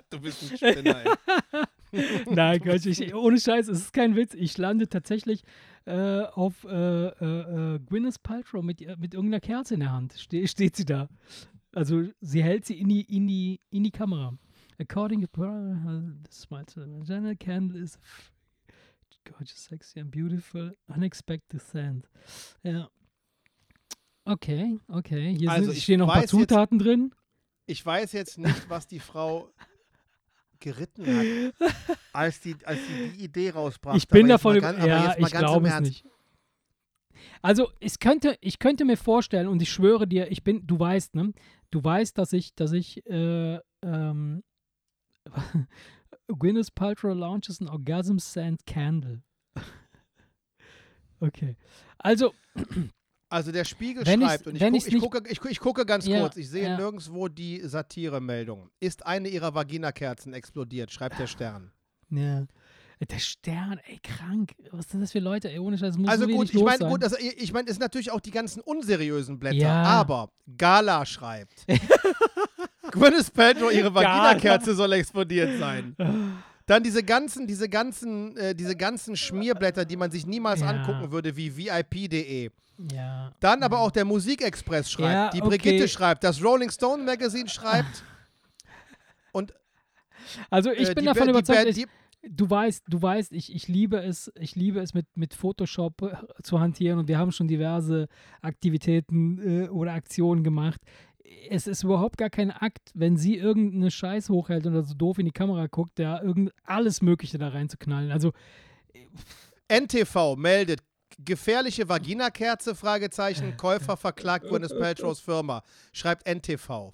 B: Du bist ein Spinner, ey. *laughs*
A: Nein, Quatsch, ich, ohne Scheiß, es ist kein Witz. Ich lande tatsächlich äh, auf äh, äh, äh, Gwyneth Paltrow mit, ihr- mit irgendeiner Kerze in der Hand. Ste steht sie da. Also sie hält sie in die, in die, in die Kamera. According to vagina candle is gorgeous, sexy and beautiful, unexpected scent. Ja. Okay, okay. Hier
B: Also
A: sind,
B: ich
A: stehen noch ein paar
B: weiß jetzt-
A: Zutaten drin.
B: Ich weiß jetzt nicht, was die Frau geritten hat, als die, als die, die Idee rausbrachte.
A: Ich bin
B: Aber
A: davon
B: mal
A: über.
B: ganz- aber
A: Ja, ich glaube es nicht. Also, es könnte, ich könnte mir vorstellen, und ich schwöre dir, ich bin, du weißt, ne? Du weißt, dass ich, dass ich, äh, ähm, Gwyneth Paltrow launches an Orgasm Sand Candle. *laughs* okay. Also,
B: Also der Spiegel schreibt, und ich, guck, ich, gucke, ich, ich gucke ganz
A: Ja,
B: kurz, ich sehe
A: ja.
B: nirgendwo die Satiremeldung. Ist eine ihrer Vaginakerzen explodiert, schreibt der Stern.
A: ja. Der Stern, ey, krank. Was sind das für Leute, ey, ohne Scheiß, muss
B: Also
A: so
B: gut, ich meine, gut, also ich ich meine, es sind natürlich auch die ganzen unseriösen Blätter,
A: Ja.
B: aber Gala schreibt. *laughs* Gwyneth Paltrow, ihre Vaginakerze soll explodiert sein. Dann diese ganzen, diese ganzen, äh, diese ganzen Schmierblätter, die man sich niemals
A: Ja.
B: angucken würde, wie VIP.de.
A: ja.
B: Dann aber auch der Musikexpress schreibt,
A: Ja,
B: die
A: okay.
B: Brigitte schreibt, das Rolling Stone Magazine schreibt. Und
A: Also, ich
B: äh,
A: bin davon
B: Ba-
A: überzeugt, ich, du weißt, du weißt, ich, ich liebe es, ich liebe es mit, mit Photoshop äh, zu hantieren und wir haben schon diverse Aktivitäten äh, oder Aktionen gemacht. Es ist überhaupt gar kein Akt, wenn sie irgendeine Scheiß hochhält oder so doof in die Kamera guckt, da irgend alles Mögliche da reinzuknallen. Also
B: NTV meldet gefährliche Vaginakerze, Fragezeichen, Käufer verklagt Gwyneth Paltrows Firma. Schreibt NTV.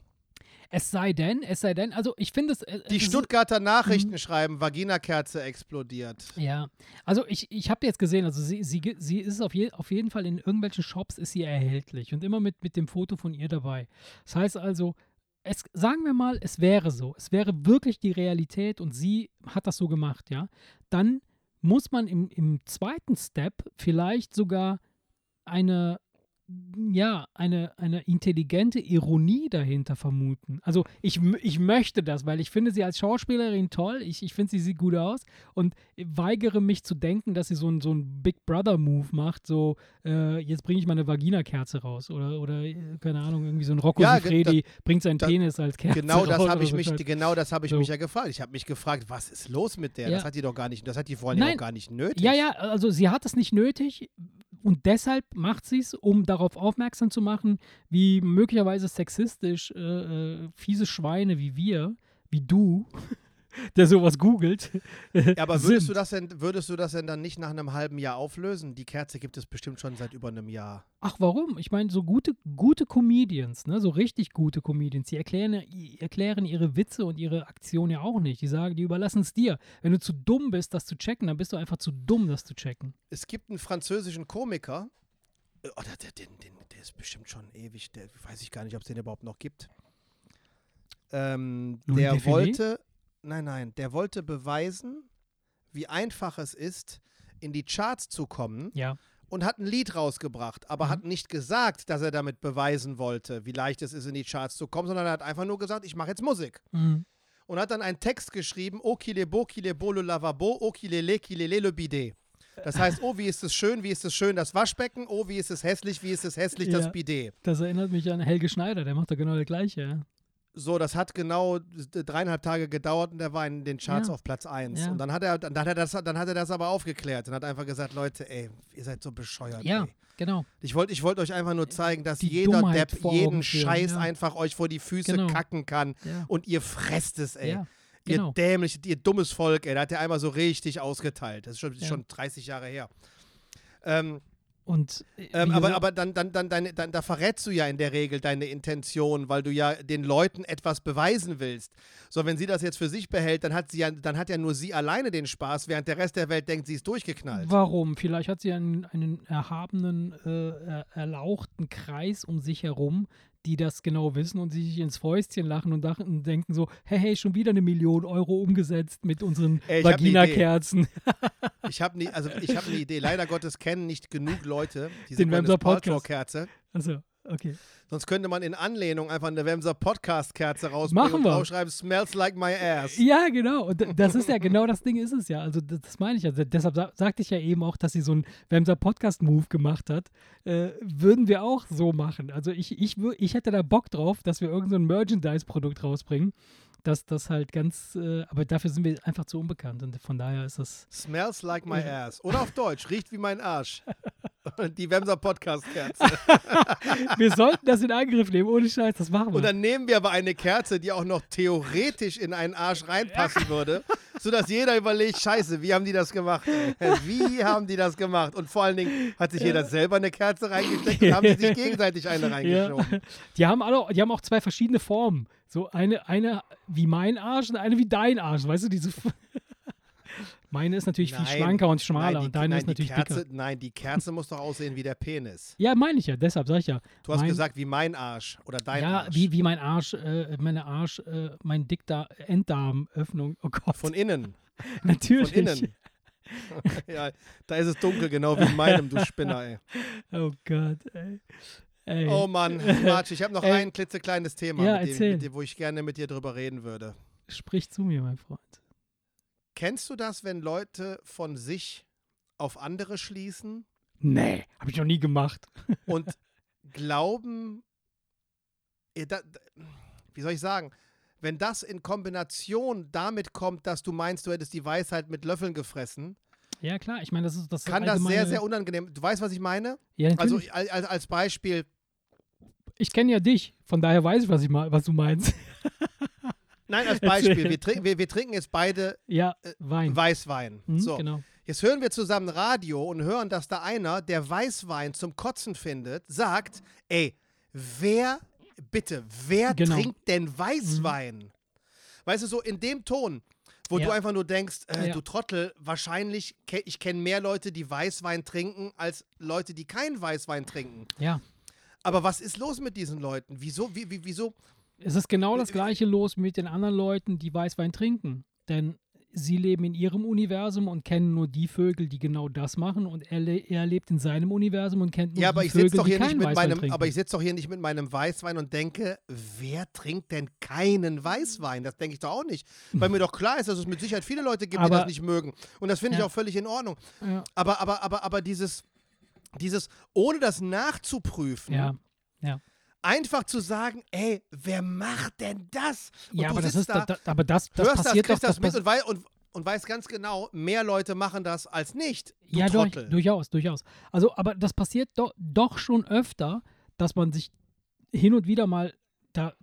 A: Es sei denn, es sei denn, also ich finde es. äh,
B: Die Stuttgarter Nachrichten
A: Mhm.
B: schreiben, Vaginakerze explodiert.
A: Ja, also ich, ich habe jetzt gesehen, also sie, sie, sie ist auf, je, auf jeden Fall in irgendwelchen Shops ist sie erhältlich und immer mit, mit dem Foto von ihr dabei. Das heißt also, es, sagen wir mal, es wäre so, es wäre wirklich die Realität und sie hat das so gemacht, ja, dann muss man im, im zweiten Step vielleicht sogar eine, ja, eine, eine intelligente Ironie dahinter vermuten. Also ich, ich möchte das, weil ich finde sie als Schauspielerin toll, ich, ich finde, sie sieht gut aus und weigere mich zu denken, dass sie so einen so einen Big Brother-Move macht, so äh, jetzt bringe ich meine Vagina-Kerze raus oder, oder äh, keine Ahnung, irgendwie so ein Rocco
B: Ja, ge-
A: bringt seinen
B: da-
A: Penis als Kerze
B: Genau das
A: raus
B: habe
A: oder
B: ich
A: so
B: mich,
A: Scheiß.
B: genau das habe ich
A: So.
B: mich ja gefragt. Ich habe mich gefragt, was ist los mit der?
A: Ja.
B: Das hat die doch gar nicht, das hat die vor allem auch gar nicht nötig.
A: Ja, ja, also sie hat es nicht nötig und deshalb macht sie es, um darauf aufmerksam zu machen, wie möglicherweise sexistisch äh, äh, fiese Schweine wie wir, wie du, der sowas googelt.
B: Ja, aber würdest
A: sind.
B: du, das denn, würdest du das denn dann nicht nach einem halben Jahr auflösen? Die Kerze gibt es bestimmt schon seit über einem Jahr.
A: Ach, warum? Ich meine, so gute, gute Comedians, ne, so richtig gute Comedians, die erklären, erklären ihre Witze und ihre Aktionen ja auch nicht. Die sagen, die überlassen es dir. Wenn du zu dumm bist, das zu checken, dann bist du einfach zu dumm, das zu checken.
B: Es gibt einen französischen Komiker, oh, der, der, den, der ist bestimmt schon ewig, der weiß ich gar nicht, ob es den überhaupt noch gibt. Ähm, der wollte, nein, nein, der wollte beweisen, wie einfach es ist, in die Charts zu kommen
A: Ja.
B: und hat ein Lied rausgebracht, aber
A: Mhm.
B: hat nicht gesagt, dass er damit beweisen wollte, wie leicht es ist, in die Charts zu kommen, sondern er hat einfach nur gesagt, ich mache jetzt Musik.
A: Mhm.
B: Und hat dann einen Text geschrieben, Oh est beau le lavabo, est laid le bidet. Das heißt, oh, wie ist es schön, wie ist es schön, das Waschbecken, oh, wie ist es hässlich, wie ist es hässlich, das
A: Ja.
B: Bidet.
A: Das erinnert mich an Helge Schneider, der macht doch genau das Gleiche.
B: So, das hat genau dreieinhalb Tage gedauert und der war in den Charts
A: Ja.
B: auf Platz 1.
A: Ja.
B: Und dann hat, er, dann, hat er das, dann hat er das aber aufgeklärt und hat einfach gesagt, Leute, ey, ihr seid so bescheuert.
A: Ja,
B: Ey.
A: genau.
B: Ich wollte ich wollt euch einfach nur zeigen, dass
A: Die
B: jeder
A: Dummheit
B: Depp jeden Scheiß
A: ja.
B: einfach euch vor die Füße
A: Genau.
B: kacken kann und ihr fresst es, ey.
A: ja
B: Ihr
A: genau.
B: dämlich, ihr dummes Volk, ey. Da hat er einmal so richtig ausgeteilt. Das ist schon, schon 30 Jahre her. Ähm,
A: Und äh,
B: ähm, aber aber dann, dann, dann, deine, dann, da verrätst du ja in der Regel deine Intention, weil du ja den Leuten etwas beweisen willst. So, wenn sie das jetzt für sich behält, dann hat sie ja, dann hat ja nur sie alleine den Spaß, während der Rest der Welt denkt, sie ist durchgeknallt.
A: Warum? Vielleicht hat sie einen, einen erhabenen, äh, er- erlauchten Kreis um sich herum, die das genau wissen und sich ins Fäustchen lachen und, denken so, hey, hey, schon wieder eine Million Euro umgesetzt mit unseren
B: Ey, ich hab eine Idee.
A: Vagina-Kerzen. *laughs*
B: Ich habe nie, also ich habe eine Idee. Leider Gottes kennen nicht genug Leute *laughs* diese
A: Den
B: Gwyneth. Paltrow-Kerze.
A: Also, okay.
B: Sonst könnte man in Anlehnung einfach eine Wemser Podcast-Kerze rausbringen
A: Machen
B: und
A: wir.
B: draufschreiben, smells like my ass.
A: Ja, genau. Und das ist ja genau das Ding ist es ja. Also das, das meine ich ja. D- Deshalb sa sagte ich ja eben auch, dass sie so einen Wemser Podcast-Move gemacht hat. Äh, würden wir auch so machen. Also ich, ich, ich hätte da Bock drauf, dass wir irgendein so Merchandise-Produkt rausbringen. Dass das halt ganz, äh, aber dafür sind wir einfach zu unbekannt und von daher ist das.
B: Smells like my ass. Oder auf Deutsch, riecht wie mein Arsch. *laughs* *laughs* Die Wemser Podcast-Kerze. *laughs*
A: Wir sollten das in Angriff nehmen, ohne Scheiß, das machen wir.
B: Und dann nehmen wir aber eine Kerze, die auch noch theoretisch in einen Arsch reinpassen würde, sodass jeder überlegt, scheiße, wie haben die das gemacht? Wie haben die das gemacht? Und vor allen Dingen hat sich jeder selber eine Kerze reingesteckt und haben sich *laughs* gegenseitig eine reingeschoben.
A: Die haben alle, die haben auch zwei verschiedene Formen. So eine, eine wie mein Arsch und eine wie dein Arsch. Weißt du, diese. Meine ist natürlich viel
B: Nein.
A: schlanker und schmaler
B: nein, die,
A: und deine
B: nein,
A: ist natürlich
B: Kerze,
A: dicker.
B: Nein, die Kerze muss doch aussehen wie der Penis. *laughs*
A: Ja, meine ich ja, deshalb sag ich ja.
B: Du hast
A: Mein-
B: gesagt, wie mein Arsch oder dein
A: ja,
B: Arsch.
A: wie, wie mein Arsch, äh, meine Arsch, äh, mein Dickdarm, Enddarmöffnung. Oh Gott,
B: Von innen. *laughs*
A: natürlich.
B: Von innen. *laughs* ja, da ist es dunkel, genau wie in meinem, du Spinner, ey.
A: Oh Gott, ey. ey.
B: Oh Mann, Marsch, ich habe noch
A: Ey.
B: ein klitzekleines Thema,
A: Ja,
B: mit dem, mit dem, wo ich gerne mit dir drüber reden würde.
A: Sprich zu mir, mein Freund.
B: Kennst du das, wenn Leute von sich auf andere schließen
A: Nee, habe ich noch nie gemacht. *laughs*
B: und glauben, wie soll ich sagen, wenn das in Kombination damit kommt, dass du meinst, du hättest die Weisheit mit Löffeln gefressen,
A: Ja, klar, ich meine, das ist das
B: kann das sehr, sehr unangenehm. Du weißt, was ich meine?
A: Ja,
B: Also
A: natürlich.
B: als, als- als Beispiel,
A: ich kenne ja dich, von daher weiß ich, was, ich was du meinst.
B: Nein, als. Beispiel, wir, trink, wir, wir trinken jetzt beide
A: ja, Wein.
B: Weißwein.
A: Mhm,
B: so.
A: Genau.
B: Jetzt hören wir zusammen Radio und hören, dass da einer, der Weißwein zum Kotzen findet, sagt, ey, wer, bitte, wer
A: Genau.
B: trinkt denn Weißwein? Weißt du, so in dem Ton, wo
A: Ja.
B: du einfach nur denkst, äh,
A: Ja.
B: du Trottel, wahrscheinlich, ich kenne mehr Leute, die Weißwein trinken, als Leute, die keinen Weißwein trinken.
A: Ja.
B: Aber was ist los mit diesen Leuten? Wieso, wie, wie, wieso?
A: Es ist genau
B: Äh,
A: das gleiche los mit den anderen Leuten, die Weißwein trinken. Denn sie leben in ihrem Universum und kennen nur die Vögel, die genau das machen. Und er, le er lebt in seinem Universum und kennt nur
B: Ja, aber
A: die
B: ich
A: Vögel,
B: doch
A: die
B: hier nicht
A: keinen
B: mit
A: Weißwein
B: meinem,
A: trinken.
B: aber ich sitze doch hier nicht mit meinem Weißwein und denke, wer trinkt denn keinen Weißwein? Das denke ich doch auch nicht. Weil mir doch klar ist, dass es mit Sicherheit viele Leute gibt, die
A: Aber-
B: das nicht mögen. Und das finde ich
A: Ja.
B: auch völlig in Ordnung.
A: ja,
B: Aber, aber, aber, aber dieses, dieses, ohne das nachzuprüfen,
A: ja, ja.
B: Einfach zu sagen, ey, wer macht denn das? Und
A: ja aber das ist,
B: da,
A: da, aber das, das
B: hörst das,
A: passiert
B: kriegst
A: doch.
B: das mit und, wei und, und weißt ganz genau, mehr Leute machen das als nicht.
A: Ja, durch, durchaus, durchaus. Also, aber das passiert doch, doch schon öfter, dass man sich hin und wieder mal, da,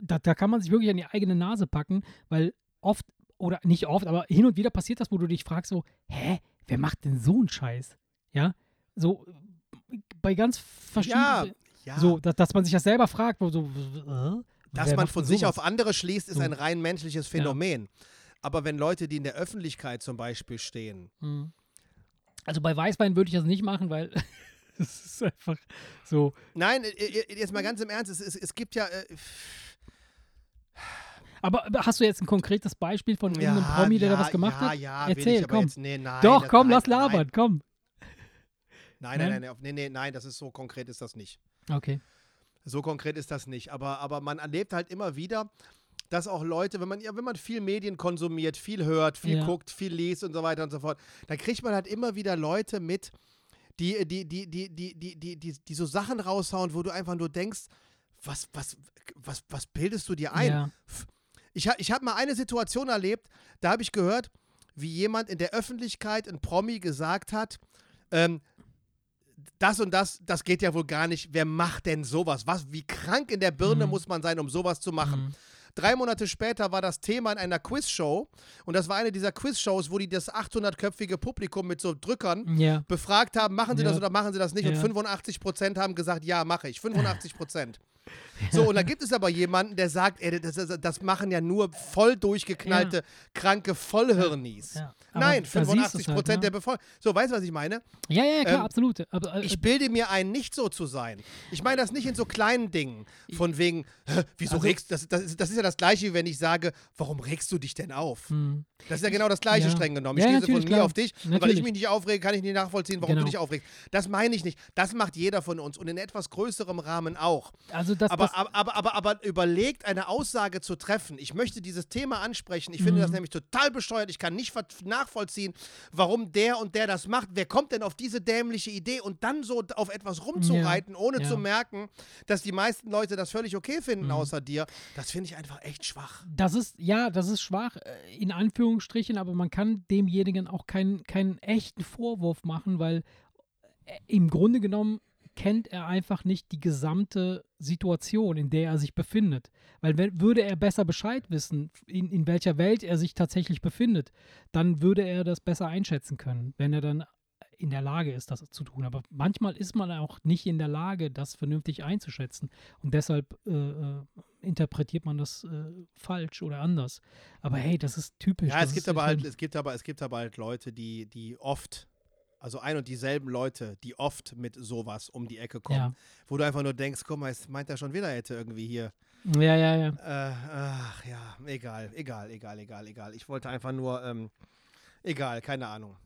A: da, da kann man sich wirklich an die eigene Nase packen, weil oft, oder nicht oft, aber hin und wieder passiert das, wo du dich fragst so, hä, wer macht denn so einen Scheiß? Ja, so bei ganz verschiedenen,
B: ja, ja.
A: so, dass, dass man sich das selber fragt, so, äh,
B: Dass man von sich
A: sowas?
B: auf andere schließt, ist
A: So.
B: ein rein menschliches Phänomen. Aber wenn Leute, die in der Öffentlichkeit zum Beispiel stehen,
A: Mhm. Also bei Weißwein würde ich das nicht machen, weil *laughs* es ist einfach so,
B: nein, jetzt mal ganz im Ernst, es, es, es gibt ja, äh,
A: Aber hast du jetzt ein konkretes Beispiel von irgendeinem Promi, der
B: ja,
A: da was gemacht
B: ja,
A: hat?
B: Ja,
A: Erzähl, komm.
B: Jetzt, nee, nein,
A: Doch, komm,
B: nein,
A: lass labern, komm.
B: Nein, nein,
A: Nein?
B: nein, nein, nee, nee, nein, das ist so konkret ist das nicht.
A: Okay.
B: So konkret ist das nicht. Aber, aber man erlebt halt immer wieder, dass auch Leute, wenn man, ja, wenn man viel Medien konsumiert, viel hört, viel
A: Ja.
B: guckt, viel liest und so weiter und so fort, dann kriegt man halt immer wieder Leute mit, die, die, die, die, die, die, die, die, die so Sachen raushauen, wo du einfach nur denkst, was, was, was, was bildest du dir ein?
A: Ja.
B: Ich, ich habe mal eine Situation erlebt, da habe ich gehört, wie jemand in der Öffentlichkeit, ein Promi, gesagt hat, ähm, das und das, das geht ja wohl gar nicht. Wer macht denn sowas? Was, wie krank in der Birne
A: Mhm.
B: muss man sein, um sowas zu machen?
A: Mhm.
B: Drei Monate später war das Thema in einer Quizshow und das war eine dieser Quizshows, wo die das 800-köpfige Publikum mit so Drückern
A: Ja.
B: befragt haben, machen Sie das
A: Ja.
B: oder machen Sie das nicht? Und
A: Ja.
B: 85 Prozent haben gesagt, ja, mache ich. 85 Prozent. *laughs* So, und da gibt es aber jemanden, der sagt, ey, das, das, das machen ja nur voll durchgeknallte, kranke Vollhirnis.
A: Ja.
B: Nein,
A: da siehst du's
B: 85
A: halt,
B: Prozent
A: ne?
B: der Bevölkerung. So, weißt du, was ich meine?
A: Ja, ja, ja, klar,
B: Ähm,
A: absolut. Aber, äh,
B: Ich bilde mir ein, nicht so zu sein. Ich meine das nicht in so kleinen Dingen. Von wegen, hä, wieso
A: Also-
B: regst das, das, ist- das ist ja das Gleiche, wie wenn ich sage, warum regst du dich denn auf?
A: hm.
B: Das ist ja genau das Gleiche
A: Ja.
B: streng genommen. Ich
A: Ja,
B: schließe von mir
A: klar.
B: auf dich. Und weil ich mich nicht aufrege, kann ich nicht nachvollziehen, warum
A: Genau.
B: du dich aufregst. Das meine ich nicht. Das macht jeder von uns und in etwas größerem Rahmen auch.
A: Also das,
B: Aber, aber, aber, aber, aber überlegt, eine Aussage zu treffen. Ich möchte dieses Thema ansprechen. Ich finde das
A: Mhm.
B: nämlich total bescheuert. Ich kann nicht nachvollziehen, warum der und der das macht. Wer kommt denn auf diese dämliche Idee und dann so auf etwas rumzureiten, ohne
A: ja.
B: zu merken, dass die meisten Leute das völlig okay finden,
A: Mhm.
B: außer dir? Das finde ich einfach echt schwach.
A: Das ist, ja, das ist schwach, äh, in Anführungsstrichen, aber man kann demjenigen auch keinen, keinen echten Vorwurf machen, weil äh, im Grunde genommen kennt er einfach nicht die gesamte Situation, in der er sich befindet. Weil wenn, würde er besser Bescheid wissen, in, in welcher Welt er sich tatsächlich befindet, dann würde er das besser einschätzen können, wenn er dann in der Lage ist, das zu tun. Aber manchmal ist man auch nicht in der Lage, das vernünftig einzuschätzen. Und deshalb äh, äh, interpretiert man das äh, falsch oder anders. Aber hey, das ist typisch.
B: Ja, es gibt aber halt, es gibt aber, es gibt aber halt Leute, die, die oft, also ein und dieselben Leute, die oft mit sowas um die Ecke kommen,
A: Ja.
B: wo du einfach nur denkst, guck mal, jetzt meint er schon wieder, er hätte irgendwie hier.
A: Ja, ja, ja.
B: Äh, ach ja, egal, egal, egal, egal, egal. Ich wollte einfach nur, ähm, egal, keine Ahnung.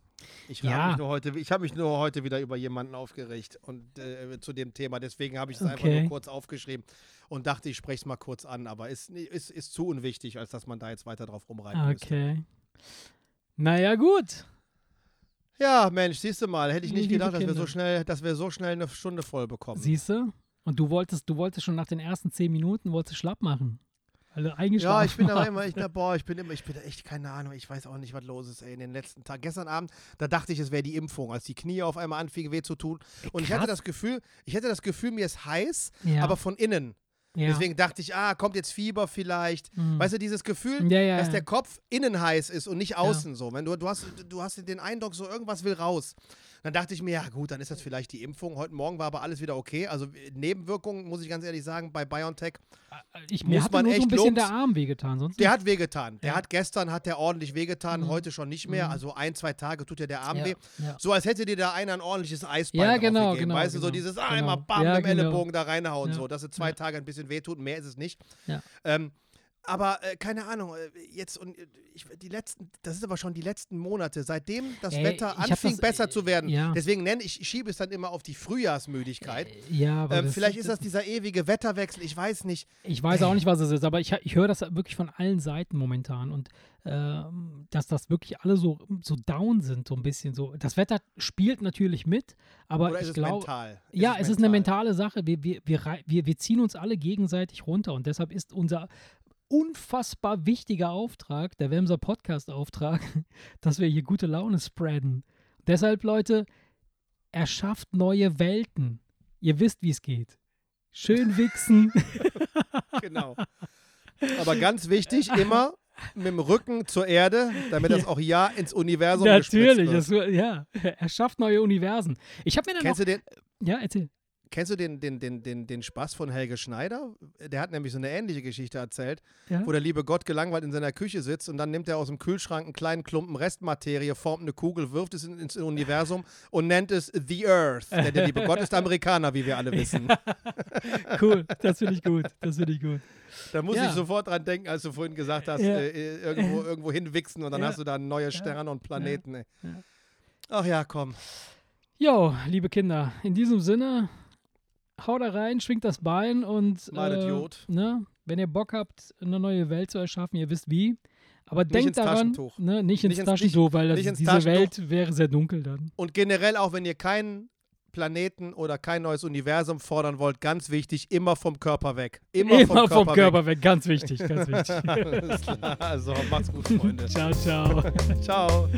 B: Ich
A: Ja.
B: habe mich nur heute, ich habe mich nur heute wieder über jemanden aufgeregt und äh, zu dem Thema. Deswegen habe ich es einfach
A: Okay.
B: nur kurz aufgeschrieben und dachte, ich spreche es mal kurz an. Aber ist, ist, ist zu unwichtig, als dass man da jetzt weiter drauf rumreiten müsste.
A: Okay. Naja, gut.
B: Ja, Mensch, siehst du mal, hätte ich nicht
A: Liebe
B: gedacht, dass wir so schnell, dass wir so schnell eine Stunde voll bekommen.
A: Siehst du? Und du wolltest, du wolltest schon nach den ersten zehn Minuten wolltest schlapp machen. Also
B: ja, ich bin aber immer, ich, *laughs* da, boah, ich bin immer, ich bin echt keine Ahnung, ich weiß auch nicht, was los ist, ey, in den letzten Tagen. Gestern Abend, da dachte ich, es wäre die Impfung, als die Knie auf einmal anfingen weh zu tun. Und ich hatte
A: krass.
B: das Gefühl, ich hatte das Gefühl, mir ist heiß,
A: ja.
B: aber von innen.
A: Ja.
B: Deswegen dachte ich, ah, kommt jetzt Fieber vielleicht.
A: Mhm.
B: Weißt du, dieses Gefühl,
A: ja, ja,
B: dass der Kopf innen heiß ist und nicht außen so. Wenn du, du, hast, du hast den Eindruck, so irgendwas will raus. Dann dachte ich mir, ja gut, dann ist das vielleicht die Impfung. Heute Morgen war aber alles wieder okay. Also äh, Nebenwirkungen, muss ich ganz ehrlich sagen, bei BioNTech,
A: ich, mir
B: muss
A: hat
B: man
A: nur so ein
B: echt
A: bisschen
B: Lobs-
A: der Arm wehgetan. Sonst
B: der
A: nicht.
B: hat wehgetan. Der
A: Ja.
B: hat gestern, hat der ordentlich wehgetan,
A: Mhm.
B: heute schon nicht mehr.
A: Mhm.
B: Also ein, zwei Tage tut ja der Arm
A: ja,
B: weh.
A: ja.
B: So als hätte dir da einer ein ordentliches Eisbein
A: Ja, genau,
B: gegeben.
A: genau,
B: Weißt du, so
A: genau,
B: dieses, ah,
A: genau.
B: einmal bam, mit dem
A: genau.
B: Ellenbogen da reinhauen, so, dass es zwei. Tage ein bisschen wehtut, mehr ist es nicht.
A: Ja.
B: Ähm, aber äh, keine Ahnung, äh, jetzt und äh, ich, die letzten, das ist aber schon die letzten Monate, seitdem das
A: Ey,
B: Wetter anfing
A: das,
B: besser
A: äh,
B: zu werden.
A: ja.
B: Deswegen nenne ich, ich schiebe es dann immer auf die Frühjahrsmüdigkeit.
A: Ja, aber
B: Ähm, vielleicht ist das dieser ewige Wetterwechsel, ich weiß nicht.
A: Ich weiß auch nicht, was es ist, aber ich, ich höre das wirklich von allen Seiten momentan und ähm, dass das wirklich alle so, so down sind, so ein bisschen so. Das Wetter spielt natürlich mit, aber
B: Oder
A: ich
B: es
A: glaube.
B: mental?
A: Ja, es ist eine
B: mental.
A: mentale Sache. Wir, wir, wir, wir ziehen uns alle gegenseitig runter und deshalb ist unser unfassbar wichtiger Auftrag, der Wemser Podcast-Auftrag, *laughs* dass wir hier gute Laune spreaden. Deshalb, Leute, erschafft neue Welten. Ihr wisst, wie es geht. Schön wichsen. *laughs*
B: Genau. Aber ganz wichtig, immer mit dem Rücken zur Erde, damit das
A: Ja.
B: auch ja ins Universum
A: Natürlich,
B: wird.
A: das, ja. Erschafft neue Universen. Ich habe mir dann
B: Kennst
A: noch,
B: du den,
A: ja, erzähl.
B: Kennst du den, den, den, den, den Spaß von Helge Schneider? Der hat nämlich so eine ähnliche Geschichte erzählt,
A: Ja?
B: wo der liebe Gott gelangweilt in seiner Küche sitzt und dann nimmt er aus dem Kühlschrank einen kleinen Klumpen Restmaterie, formt eine Kugel, wirft es in, ins Universum *laughs* und nennt es The Earth. Denn der liebe Gott ist Amerikaner, wie wir alle *laughs* wissen. *laughs*
A: Cool, das finde ich gut. Das finde ich gut.
B: Da muss
A: Ja.
B: ich sofort dran denken, als du vorhin gesagt hast,
A: Ja.
B: äh, äh, irgendwo, irgendwo hinwichsen und dann
A: Ja.
B: hast du da neue Sterne und Planeten. Ach ja, komm.
A: Jo, liebe Kinder, in diesem Sinne, haut da rein, schwingt das Bein und äh,
B: Idiot.
A: ne, wenn ihr Bock habt, eine neue Welt zu erschaffen, ihr wisst wie. Aber denkt
B: ins
A: daran, ne, nicht ins
B: Nicht ins-
A: Taschentuch, weil das,
B: nicht ins
A: diese
B: Taschentuch.
A: Welt wäre sehr dunkel dann.
B: Und generell auch, wenn ihr keinen Planeten oder kein neues Universum fordern wollt, ganz wichtig, immer vom Körper weg. Immer,
A: Immer
B: vom Körper,
A: vom Körper
B: weg.
A: weg. Ganz wichtig, ganz wichtig. *laughs*
B: Alles klar. Also, macht's gut, Freunde. *laughs*
A: ciao, ciao.
B: Ciao.